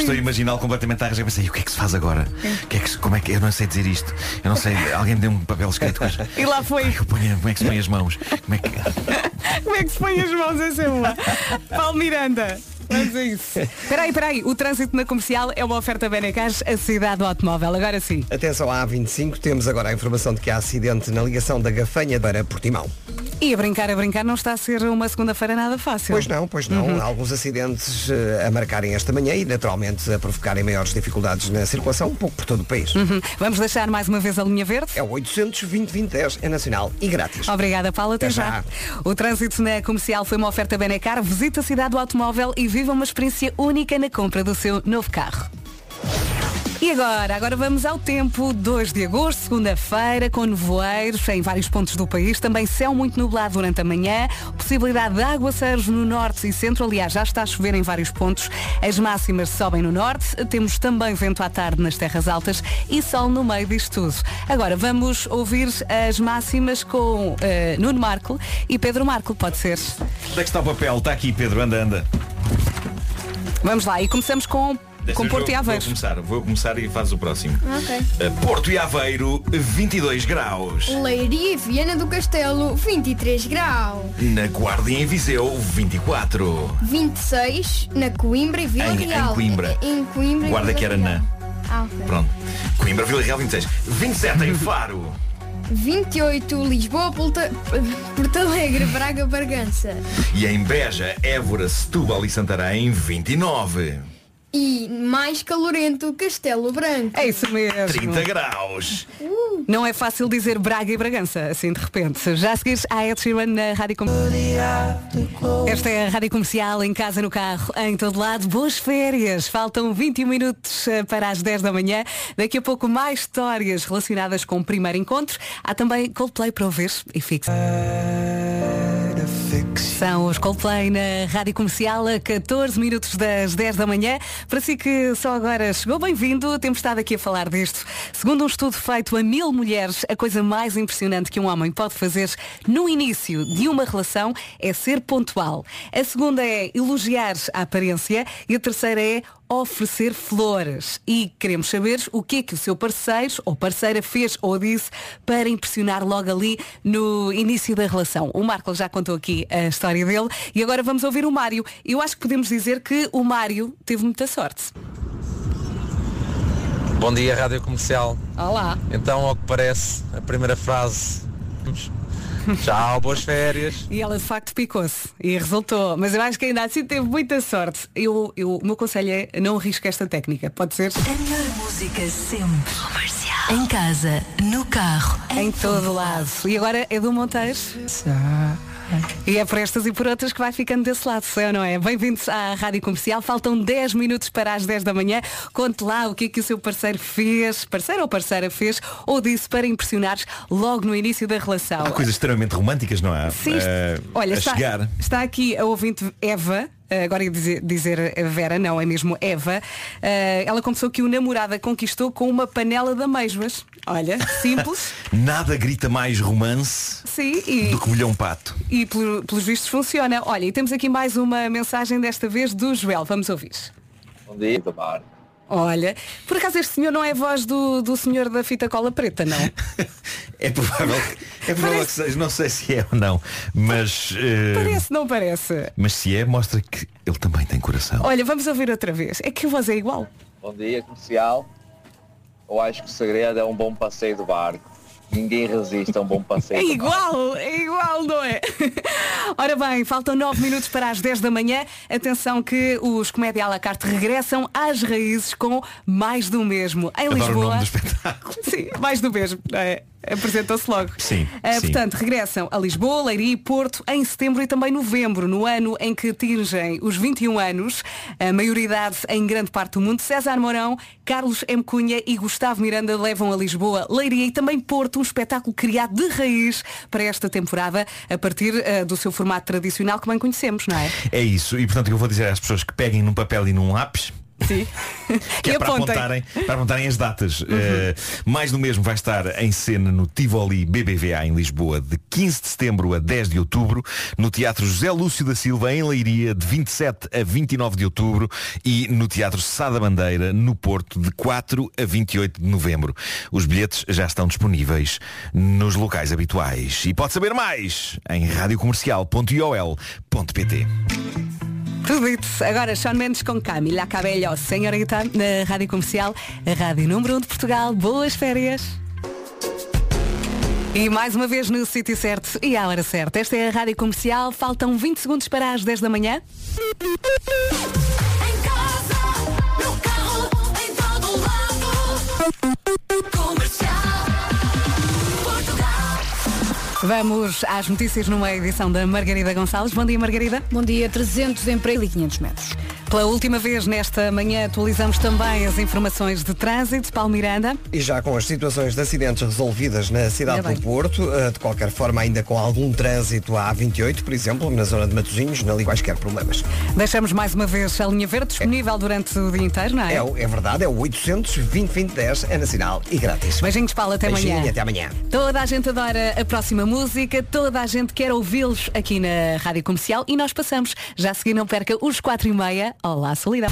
Estou a imaginá-lo completamente a arranjar. Pensei, o que é que se faz agora? O que é que se- como é que eu não sei dizer isto? Eu não sei. Alguém me deu um papel escrito com as... E lá foi. Como é que eu ponho- como é que se põe as mãos? Como é que... Como é que se põe as mãos em cima? Paulo Miranda. Vamos a isso. Espera aí, espera aí. O trânsito na comercial é uma oferta Benecas, a cidade do automóvel. Agora sim. Atenção à A25, temos agora a informação de que há acidente na ligação da Gafanha para Portimão. E a brincar, a brincar, não está a ser uma segunda-feira nada fácil. Pois não, pois não. Uhum. Há alguns acidentes eh, a marcarem esta manhã e naturalmente a provocarem maiores dificuldades na circulação, um pouco por todo o país. Uhum. Vamos deixar mais uma vez a linha verde? É o 820 2010, é nacional e grátis. Obrigada, Paula. Até Até já. já. O trânsito na comercial foi uma oferta Benecar. Visita a cidade do automóvel e viva uma experiência única na compra do seu novo carro. E agora? Agora vamos ao tempo 2 de agosto, segunda-feira, com nevoeiros em vários pontos do país. Também céu muito nublado durante a manhã. Possibilidade de aguaceiros no norte e centro. Aliás, já está a chover em vários pontos. As máximas sobem no norte. Temos também vento à tarde nas terras altas e sol no meio disto tudo. Agora vamos ouvir as máximas com eh, Nuno Marco e Pedro Marco. Pode ser? Onde é que está o papel? Está aqui, Pedro. Anda, anda. Vamos lá. E começamos com, Desta com Porto vou, e Aveiro. Vou começar, vou começar e faz o próximo. Ok. Uh, Porto e Aveiro, 22 graus. Leiria e Viana do Castelo, 23 graus. Na Guarda e em Viseu, 24. 26 na Coimbra e Vila Em- em Real. Coimbra. Em Coimbra e Guarda Vila que era Real. na. Ah, ok. Pronto. Coimbra, Vila Real, 26. 27 em Faro. 28 Lisboa, Porto, Alegre, Braga, Bargança. E em Beja, Évora, Setúbal e Santarém, 29. E mais calorento, Castelo Branco. É isso mesmo. 30 graus. Não é fácil dizer Braga e Bragança, assim de repente. Já a seguir a Ed Sheeran na Rádio Comercial. Esta é a Rádio Comercial, em casa, no carro, em todo lado. Boas férias. Faltam 21 minutos eh, para as 10 da manhã. Daqui a pouco mais histórias relacionadas com o primeiro encontro. Há também Coldplay para ouvir e fixe. São os Coldplay na Rádio Comercial a 14 minutos das 10 da manhã. Para si que só agora chegou, bem-vindo. Temos estado aqui a falar disto. Segundo um estudo feito a mil mulheres, a coisa mais impressionante que um homem pode fazer no início de uma relação é ser pontual. A segunda é elogiar a aparência e a terceira é oferecer flores. E queremos saber o que é que o seu parceiro ou parceira fez ou disse para impressionar logo ali no início da relação. O Marco já contou aqui a história dele e agora vamos ouvir o Mário. Eu acho que podemos dizer que o Mário teve muita sorte. Bom dia, Rádio Comercial. Olá. Então, ao que parece, a primeira frase. Tchau, boas férias. E ela de facto picou-se e resultou. Mas eu acho que ainda assim teve muita sorte. Eu, eu, o meu conselho é não arrisque esta técnica. Pode ser? A melhor música sempre. Comercial. Em casa, no carro, Em todo lado. E agora é do Monteiro. E é por estas e por outras que vai ficando desse lado, sei ou não é? Bem-vindos à Rádio Comercial. Faltam 10 minutos para as 10 da manhã. Conte lá o que é que o seu parceiro fez, parceiro ou parceira fez, ou disse para impressionar logo no início da relação. Há coisas extremamente românticas, não há? Sim, Eh, olha, está, chegar. está aqui a ouvinte Eva, agora ia dizer, dizer Vera, não, é mesmo Eva. Eh, ela confessou que o namorado a conquistou com uma panela de amêijoas. Olha, simples, Nada grita mais romance sim, e, do que molhão pato. e pelo- pelos vistos funciona. Olha, e temos aqui mais uma mensagem desta vez do Joel. Vamos ouvir. Bom dia, bar. Olha, por acaso este senhor não é a voz do, do senhor da fita cola preta, não? É provável, que- é provável que seja, não sei se é ou não, mas, eh, Parece, não parece? mas se é, mostra que ele também tem coração. Olha, vamos ouvir outra vez. É que a voz é igual. Bom dia, comercial. Eu acho que o segredo é um bom passeio do barco. Ninguém resiste a um bom passeio. É igual, é igual, não é? Ora bem, faltam 9 minutos para as 10 da manhã. Atenção que os Comédia à la carte regressam às raízes com mais do mesmo. Em Adoro o Lisboa. nome do espetáculo. Sim, mais do mesmo. não é? Apresentam-se logo. Sim, Ah, sim. Portanto, regressam a Lisboa, Leiria e Porto em setembro e também novembro, no ano em que atingem os 21 anos, a maioridade em grande parte do mundo. César Mourão, Carlos M. Cunha e Gustavo Miranda levam a Lisboa, Leiria e também Porto um espetáculo criado de raiz para esta temporada, a partir ah, do seu formato tradicional que bem conhecemos, não é? É isso, e portanto eu vou dizer às pessoas que peguem num papel e num lápis. Sim. Que E é para apontarem, para apontarem as datas. Uhum. Eh, mais do mesmo vai estar em cena no Tivoli BBVA em Lisboa de 15 de setembro a 10 de outubro, no Teatro José Lúcio da Silva em Leiria de 27 a 29 de outubro e no Teatro Sada Bandeira no Porto de 4 a 28 de novembro. Os bilhetes já estão disponíveis nos locais habituais. E pode saber mais em radiocomercial.iol.pt. Tudo isso. Agora, Sean Mendes com Camila Cabello, senhorita, na Rádio Comercial, a Rádio Número 1 de Portugal. Boas férias. E mais uma vez no sítio certo e à hora certa. Esta é a Rádio Comercial. Faltam 20 segundos para as 10 da manhã. Vamos às notícias numa edição da Margarida Gonçalves. Bom dia, Margarida. Bom dia, 300 empregos e 500 metros. Pela última vez nesta manhã atualizamos também as informações de trânsito. Paulo Miranda. E já com as situações de acidentes resolvidas na cidade do Porto, eh, de qualquer forma ainda com algum trânsito à A28, por exemplo, na zona de Matosinhos, não li quaisquer problemas. Deixamos mais uma vez a linha verde disponível durante o dia inteiro, não é? É, é verdade, é o 800 2010 é nacional e grátis. Beijinhos, Paulo, até Beijinho amanhã. e até amanhã. Toda a gente adora a próxima música, toda a gente quer ouvi-los aqui na Rádio Comercial e nós passamos. Já a seguir, não perca os quatro e meia. Olá, solidão.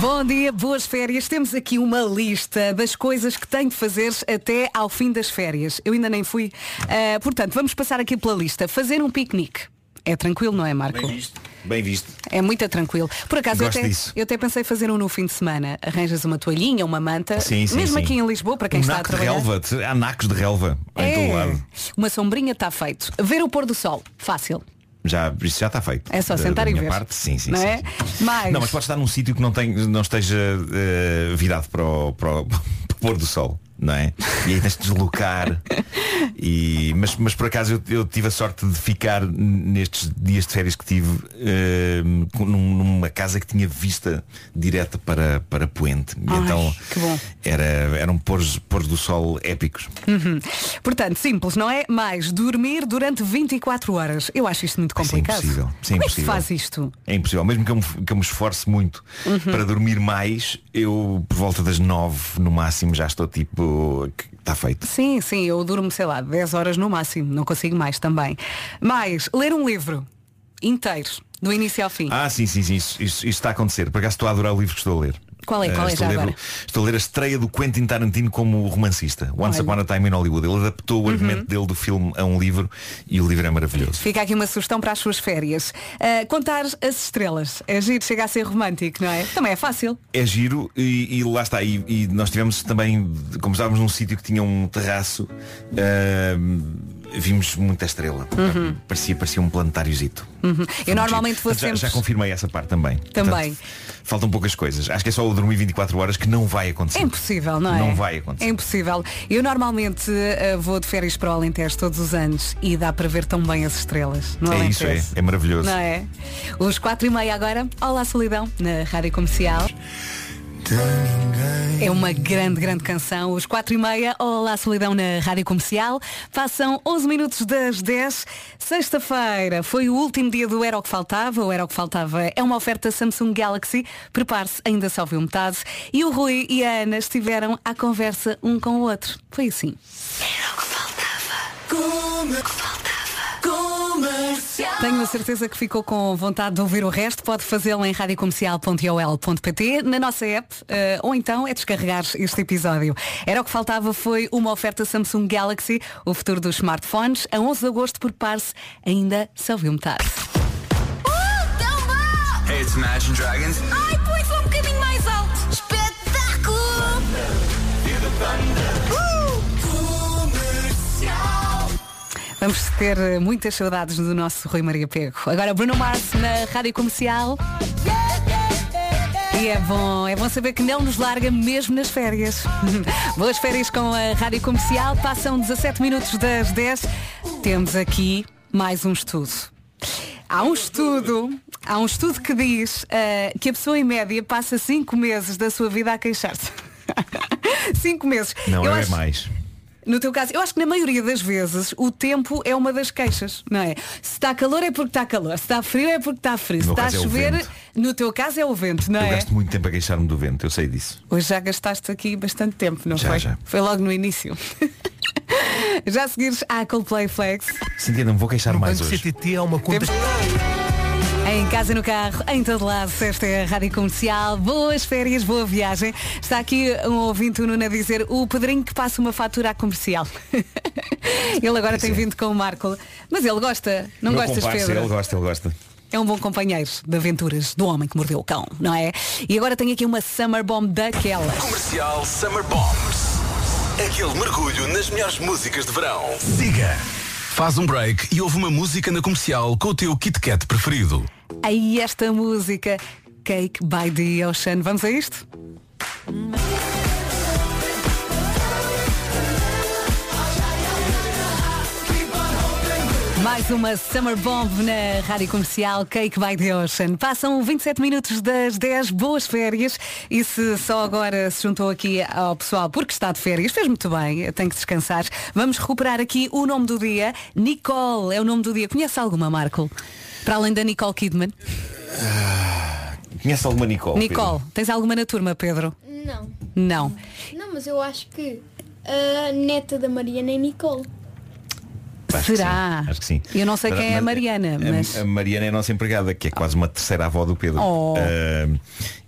Bom dia, boas férias. Temos aqui uma lista das coisas que tenho de fazer até ao fim das férias. Eu ainda nem fui. Ah, portanto, vamos passar aqui pela lista. Fazer um piquenique. É tranquilo, não é, Marco? Bem visto. Bem visto. É muito tranquilo. Por acaso, eu até, eu até pensei fazer um no fim de semana. Arranjas uma toalhinha, uma manta. Sim, sim, mesmo sim. aqui em Lisboa, para quem um está a naco de trabalhar. relva. Há nacos de relva em todo lado. Uma sombrinha está feito. Ver o pôr do sol, fácil. Já, isso já está feito. É só Da- sentar da e minha ver. parte, sim, sim, não sim, é? sim. Mas, Não, mas pode estar num sítio que não, tem, não esteja eh, virado para o- para o pôr do sol, não é? E aí tens de deslocar. E, mas, mas por acaso eu, eu tive a sorte de ficar nestes dias de férias que tive num- numa casa que tinha vista direta para, para Poente. Ai, então que bom. era, eram pôres, pôres do sol épicos. Uhum. Portanto, simples, não é? Mais dormir durante 24 horas. Eu acho isto muito complicado. impossível. Isso é Como é que se impossível. faz isto? É impossível. Mesmo que eu me, que eu me esforce muito Uhum. para dormir mais, eu por volta das nove no máximo já estou tipo. Está feito. Sim, sim, eu durmo, sei lá, 10 horas no máximo. Não consigo mais também. Mais, ler um livro inteiro, do início ao fim. Ah, sim, sim, sim. Isso, isso- isso está a acontecer. Por acaso estou a adorar o livro que estou a ler. Qual é? Eh, Qual é estou, já a ler, agora? estou a ler a estreia do Quentin Tarantino como romancista. Once Olha. Upon a Time in Hollywood. Ele adaptou o argumento dele do filme a um livro e o livro é maravilhoso. Fica aqui uma sugestão para as suas férias. Ah, contar as estrelas. É giro, chega a ser romântico, não é? Também é fácil. É giro e, e lá está. E, e nós tivemos também, como estávamos num sítio que tinha um terraço, ah, vimos muita estrela. Uhum. Parecia, parecia um planetáriozito. Uhum. Eu normalmente vou já, sempre. já confirmei essa parte também. Também. Portanto, faltam poucas coisas. Acho que é só o dormir 24 horas que não vai acontecer. É impossível, não é? Não vai acontecer. É impossível. Eu normalmente ah, vou de férias para o Alentejo todos os anos e dá para ver tão bem as estrelas. No é isso, é. É maravilhoso. Não é? Os quatro e meia agora, Olá Solidão, na Rádio Comercial. É uma grande, grande canção. Os quatro e meia, Olá Solidão na Rádio Comercial. Passam 11 minutos das 10. Sexta-feira foi o último dia do Era o que Faltava. O Era o que Faltava é uma oferta Samsung Galaxy. Prepare-se, ainda só ouviu metade. E o Rui e a Ana estiveram à conversa um com o outro. Foi assim. Tenho a certeza que ficou com vontade de ouvir o resto. Pode fazê-lo em radiocomercial.ol.pt, na nossa app, eh, ou então é descarregar este episódio. Era o que faltava, foi uma oferta Samsung Galaxy, o futuro dos smartphones. A 11 de agosto, por par-se, ainda só viu metade. Hey, it's Imagine Dragons. Ai, põe Vamos ter eh, muitas saudades do nosso Rui Maria Pego. Agora Bruno Mars na Rádio Comercial. E é bom, é bom saber que não nos larga mesmo nas férias. Boas férias com a Rádio Comercial. Passam 17 minutos das 10. Temos aqui mais um estudo. Há um estudo, há um estudo que diz eh, que a pessoa em média passa 5 meses da sua vida a queixar-se. 5 meses. Não, Eu é acho- mais. No teu caso, eu acho que na maioria das vezes o tempo é uma das queixas, não é? Se está calor é porque está calor, se está frio é porque está frio, No se está a é chover, vento. no teu caso é o vento, não Eu é? gasto muito tempo a queixar-me do vento, eu sei disso. Hoje já gastaste aqui bastante tempo, não Já, foi? já. Foi logo no início. já a seguires à Coldplay Flex. Cintia, não vou queixar mais Banco hoje. CTT é uma conta. Em casa, no carro, em todo lado, esta é a Rádio Comercial. Boas férias, boa viagem. Está aqui um ouvinte, o Nuno, a dizer o Pedrinho que passa uma fatura à comercial. ele agora tem vindo com o Marco. Mas ele gosta, não Meu gostas, comparsa, Pedro? Ele gosta, ele gosta. É um bom companheiro de aventuras do homem que mordeu o cão, não é? E agora tenho aqui uma Summer Bomb daquelas. Comercial Summer Bombs. Aquele mergulho nas melhores músicas de verão. Siga. Faz um break e ouve uma música na comercial com o teu Kit Kat preferido. Aí esta música, Cake by the Ocean. Vamos a isto? Mais uma Summer Bomb na Rádio Comercial Cake by the Ocean. Passam 27 minutos das 10, boas férias. E se só agora se juntou aqui ao pessoal porque está de férias, fez muito bem, tem que descansar. Vamos recuperar aqui o nome do dia. Nicole é o nome do dia. Conhece alguma, Marco? Para além da Nicole Kidman? Conhece alguma Nicole? Nicole, tens alguma na turma, Pedro? Não. Não. Não, mas eu acho que a neta da Mariana é Nicole. Acho que Será? sim, Acho que sim. Eu não sei quem é a Mariana, a- mas- A, Mariana é a nossa empregada, que é quase uma terceira avó do Pedro. Oh. Ah,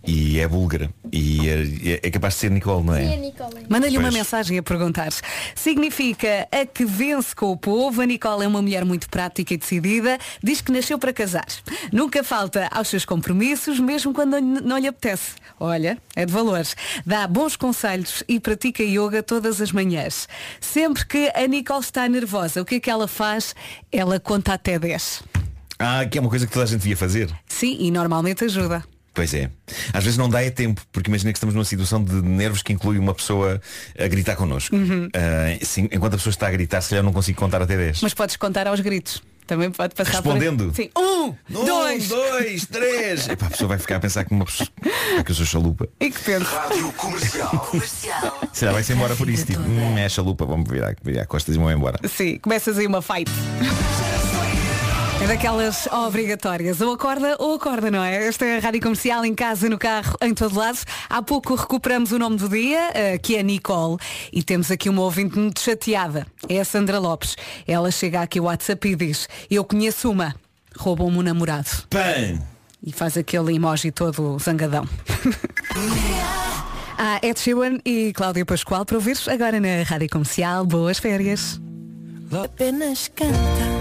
e é búlgara. E é, é capaz de ser Nicole, não Sim, é é? Nicole. Manda-lhe uma mensagem a perguntar. Significa a que vence com o povo. A Nicole é uma mulher muito prática e decidida. Diz que nasceu para casar. Nunca falta aos seus compromissos, mesmo quando não lhe apetece. Olha, é de valores. Dá bons conselhos e pratica yoga todas as manhãs. Sempre que a Nicole está nervosa, o que é que ela faz? Ela conta até 10. Ah, que é uma coisa que toda a gente devia fazer. Sim, e normalmente ajuda. Pois é. Às vezes não dá é tempo, porque imagina que estamos numa situação de nervos que inclui uma pessoa a gritar connosco. Uhum. Ah, sim, enquanto a pessoa está a gritar, se calhar não consigo contar até 10. Mas podes contar aos gritos. Também pode passar Respondendo? por... Sim. Um, dois. dois, três. Epá, a pessoa vai ficar a pensar que, uma pessoa, que eu sou chalupa. E que penso. Rádio Comercial. Se ela vai-se embora por isso, tipo, hum, é chalupa, vamos virar, virar costas e vamos embora. Sim, começas aí uma fight. É daquelas obrigatórias. Ou acorda ou acorda, não é? Esta é a rádio comercial em casa, no carro, em todo lado. Há pouco recuperamos o nome do dia, eh, que é Nicole. E temos aqui uma ouvinte muito chateada. É a Sandra Lopes. Ela chega aqui ao WhatsApp e diz, eu conheço uma. Roubou-me o namorado. Pã! E faz aquele emoji todo zangadão. Há Ed Sheeran e Cláudia Pascoal para ouvir agora na Rádio Comercial. Boas férias. Apenas canta.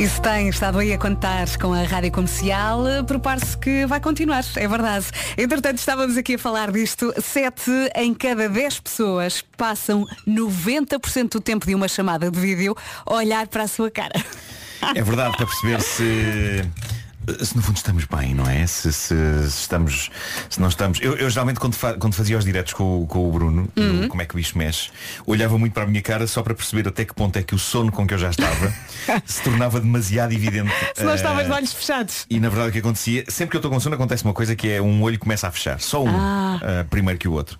E se tem estado aí a contar com a Rádio Comercial, prepare-se que vai continuar, é verdade. Entretanto, estávamos aqui a falar disto. Sete em cada dez pessoas passam 90% do tempo de uma chamada de vídeo a olhar para a sua cara. É verdade, para perceber se. Se no fundo estamos bem, não é? Se, se- se estamos. Se não estamos. Eu, eu geralmente quando, fa- quando fazia os diretos com, o- com o Bruno, Uhum. como é que o bicho mexe, olhava muito para a minha cara só para perceber até que ponto é que o sono com que eu já estava se tornava demasiado evidente. Se não Eh, estavas de olhos fechados. E na verdade o que acontecia, sempre que eu estou com sono acontece uma coisa que é um olho começa a fechar, só um, Ah. eh, primeiro que o outro.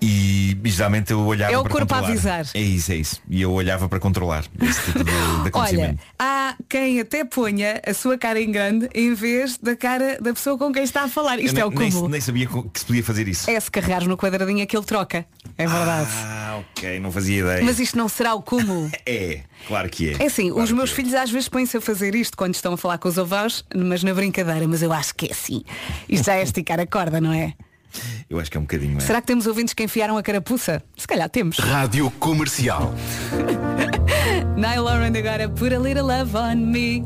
E, e geralmente eu olhava É o para corpo a avisar. É isso, é isso. E eu olhava para controlar esse tipo de, de Olha, acontecimento. há quem até ponha a sua cara em grande em vez da cara da pessoa com quem está a falar. Isto eu é o nem, nem, cúmulo. nem sabia que se podia fazer isso. É se carregares no quadradinho aquilo troca. É verdade. Ah, ok, não fazia ideia. Mas isto não será o cúmulo. É, claro que é. É assim, Claro os meus é. filhos às vezes põem-se a fazer isto quando estão a falar com os avós, mas na brincadeira, mas eu acho que é assim. Isto já é esticar a corda, não é? Eu acho que é um bocadinho. é? Será que temos ouvintes que enfiaram a carapuça? Se calhar temos. Rádio Comercial. Niall Lauren agora Put a Little Love on Me.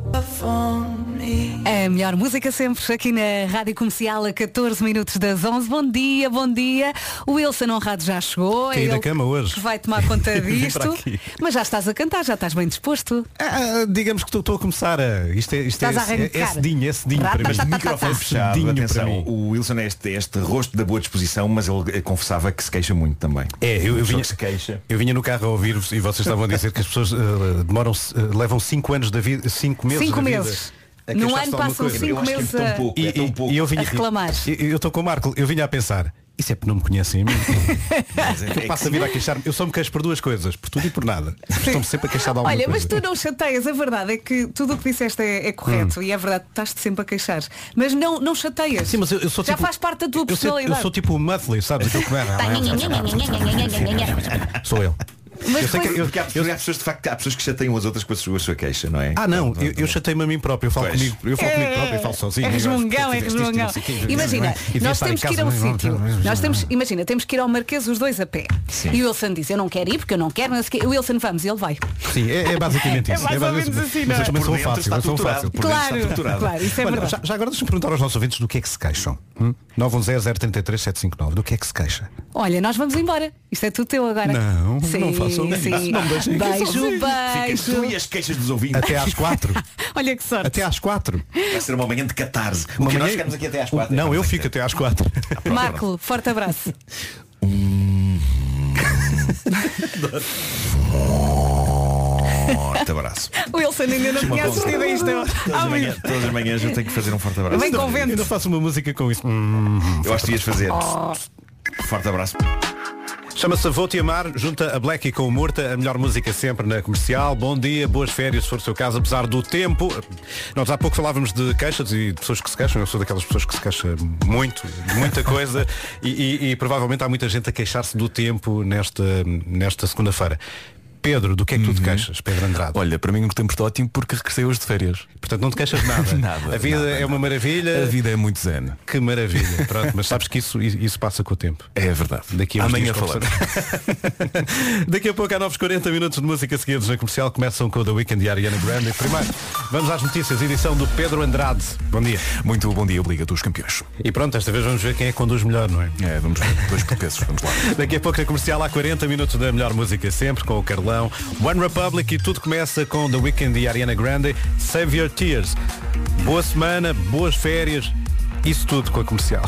A melhor música sempre aqui na Rádio Comercial a 14 minutos das 11. Bom dia, bom dia. O Wilson Honrado já chegou. Caí é da cama hoje. vai tomar conta disto. Mas já estás a cantar, já estás bem disposto. Ah, digamos que estou- estou a começar a. Isto é, isto é, Estás a é, é arrancar. cedinho, é cedinho para mim. tá, Microfone fechado, atenção, o Wilson é este, este rosto da boa disposição, mas ele eh, confessava que se queixa muito também. É, eu, eu vinha, que se queixa. eu vinha no carro a ouvir-vos e vocês estavam a dizer que as pessoas eh, demoram, eh, levam 5 anos da vida, 5 meses Cinco da vida. meses. a Num queixar-se ano passam coisa. cinco Eu acho que é meses tão a- pouco, E, é tão e- pouco. e eu vinha, a reclamar. Eu eu estou com o Marco, eu vinha a pensar, isso é porque não me conhecem a mim. Mas é- Eu é passo que- a vida a queixar-me. Eu só me queixo por duas coisas, por tudo e por nada. Estou-me sempre a queixar de alguma Olha, coisa. mas tu não chateias, a verdade é que tudo o que disseste é, é correto e é verdade, estás-te sempre a queixar. Mas não, não chateias. Sim, mas eu, eu sou Já tipo, faz parte da tua eu sei- personalidade. Eu sou tipo o Mutley, sabes? Aquele que Sou eu. Mas eu sei que eu- Porque há pessoas, há pessoas, de facto, há pessoas que chateiam as outras com a sua, a sua queixa, não é? Ah não, eu, eu pronto. chateio-me a mim próprio, eu falo Pois. comigo, eu falo comigo É, próprio e falo sozinho. É Eu resmungão, é resmungão. Imagina, nós temos que ir a um sítio. Nós temos, imagina, temos que ir ao Marquês os dois a pé. E o Wilson diz, eu não quero ir porque eu não quero, sei o Wilson vamos, e ele vai. Sim, é, é basicamente É isso. mais ou menos assim, Mas não eu também Por sou fácil, eu sou fácil. Claro, claro, isso é verdade. já, já agora deixa-me perguntar aos nossos ouvintes do que é que se queixam. Hum? 910-033-759, do que é que se queixa? Olha, nós vamos embora. Isto é tudo teu agora. Não, sim, não façam sim. Não me deixem aqui Beijo, sozinho. Ficas tu e beijo. as queixas dos ouvintes. Até às 4. Olha que sorte. até às 4. Vai ser uma manhã de catarse. Porque nós ficamos aqui até às quatro. Não, eu fico até às 4. Marco, forte abraço. Forte abraço. O Wilson ainda não tinha assistido a isto. Todas as, manhãs, todas as manhãs eu tenho que fazer um forte abraço. Vem com vento. Ainda faço uma música com isso. Hum, Eu acho que devias fazer. Forte abraço. Chama-se Vou-te Amar, junta a Black com o Murta, a melhor música sempre na comercial. Bom dia, boas férias, se for o seu caso, apesar do tempo. Nós há pouco falávamos de queixas e de pessoas que se queixam. Eu sou daquelas pessoas que se queixam muito, de muita coisa, e, e- e provavelmente há muita gente a queixar-se do tempo nesta, nesta segunda-feira. Pedro, do que é que tu te queixas, Pedro Andrade? Olha, para mim o tempo está ótimo porque regressei hoje de férias. Portanto, não te queixas de nada. Nada, A vida nada, é uma maravilha. A vida é muito zen. Que maravilha. Pronto, mas sabes que isso, isso passa com o tempo. É verdade. Daqui a Amanhã falamos. Daqui a pouco há novos 40 minutos de música seguidos na comercial. Começam com o The Weeknd e Ariana Grande. Primeiro, vamos às notícias, edição do Pedro Andrade. Bom dia. Muito bom dia, Liga dos Campeões. E pronto, esta vez vamos ver quem é que conduz melhor, não é? É, vamos ver. Dois portugueses, vamos lá. Daqui a pouco na comercial há 40 minutos da melhor música sempre, com o Carlão, One Republic e tudo começa com The Weeknd e Ariana Grande. Save Your Tears. Boa semana, boas férias, isso tudo com a comercial.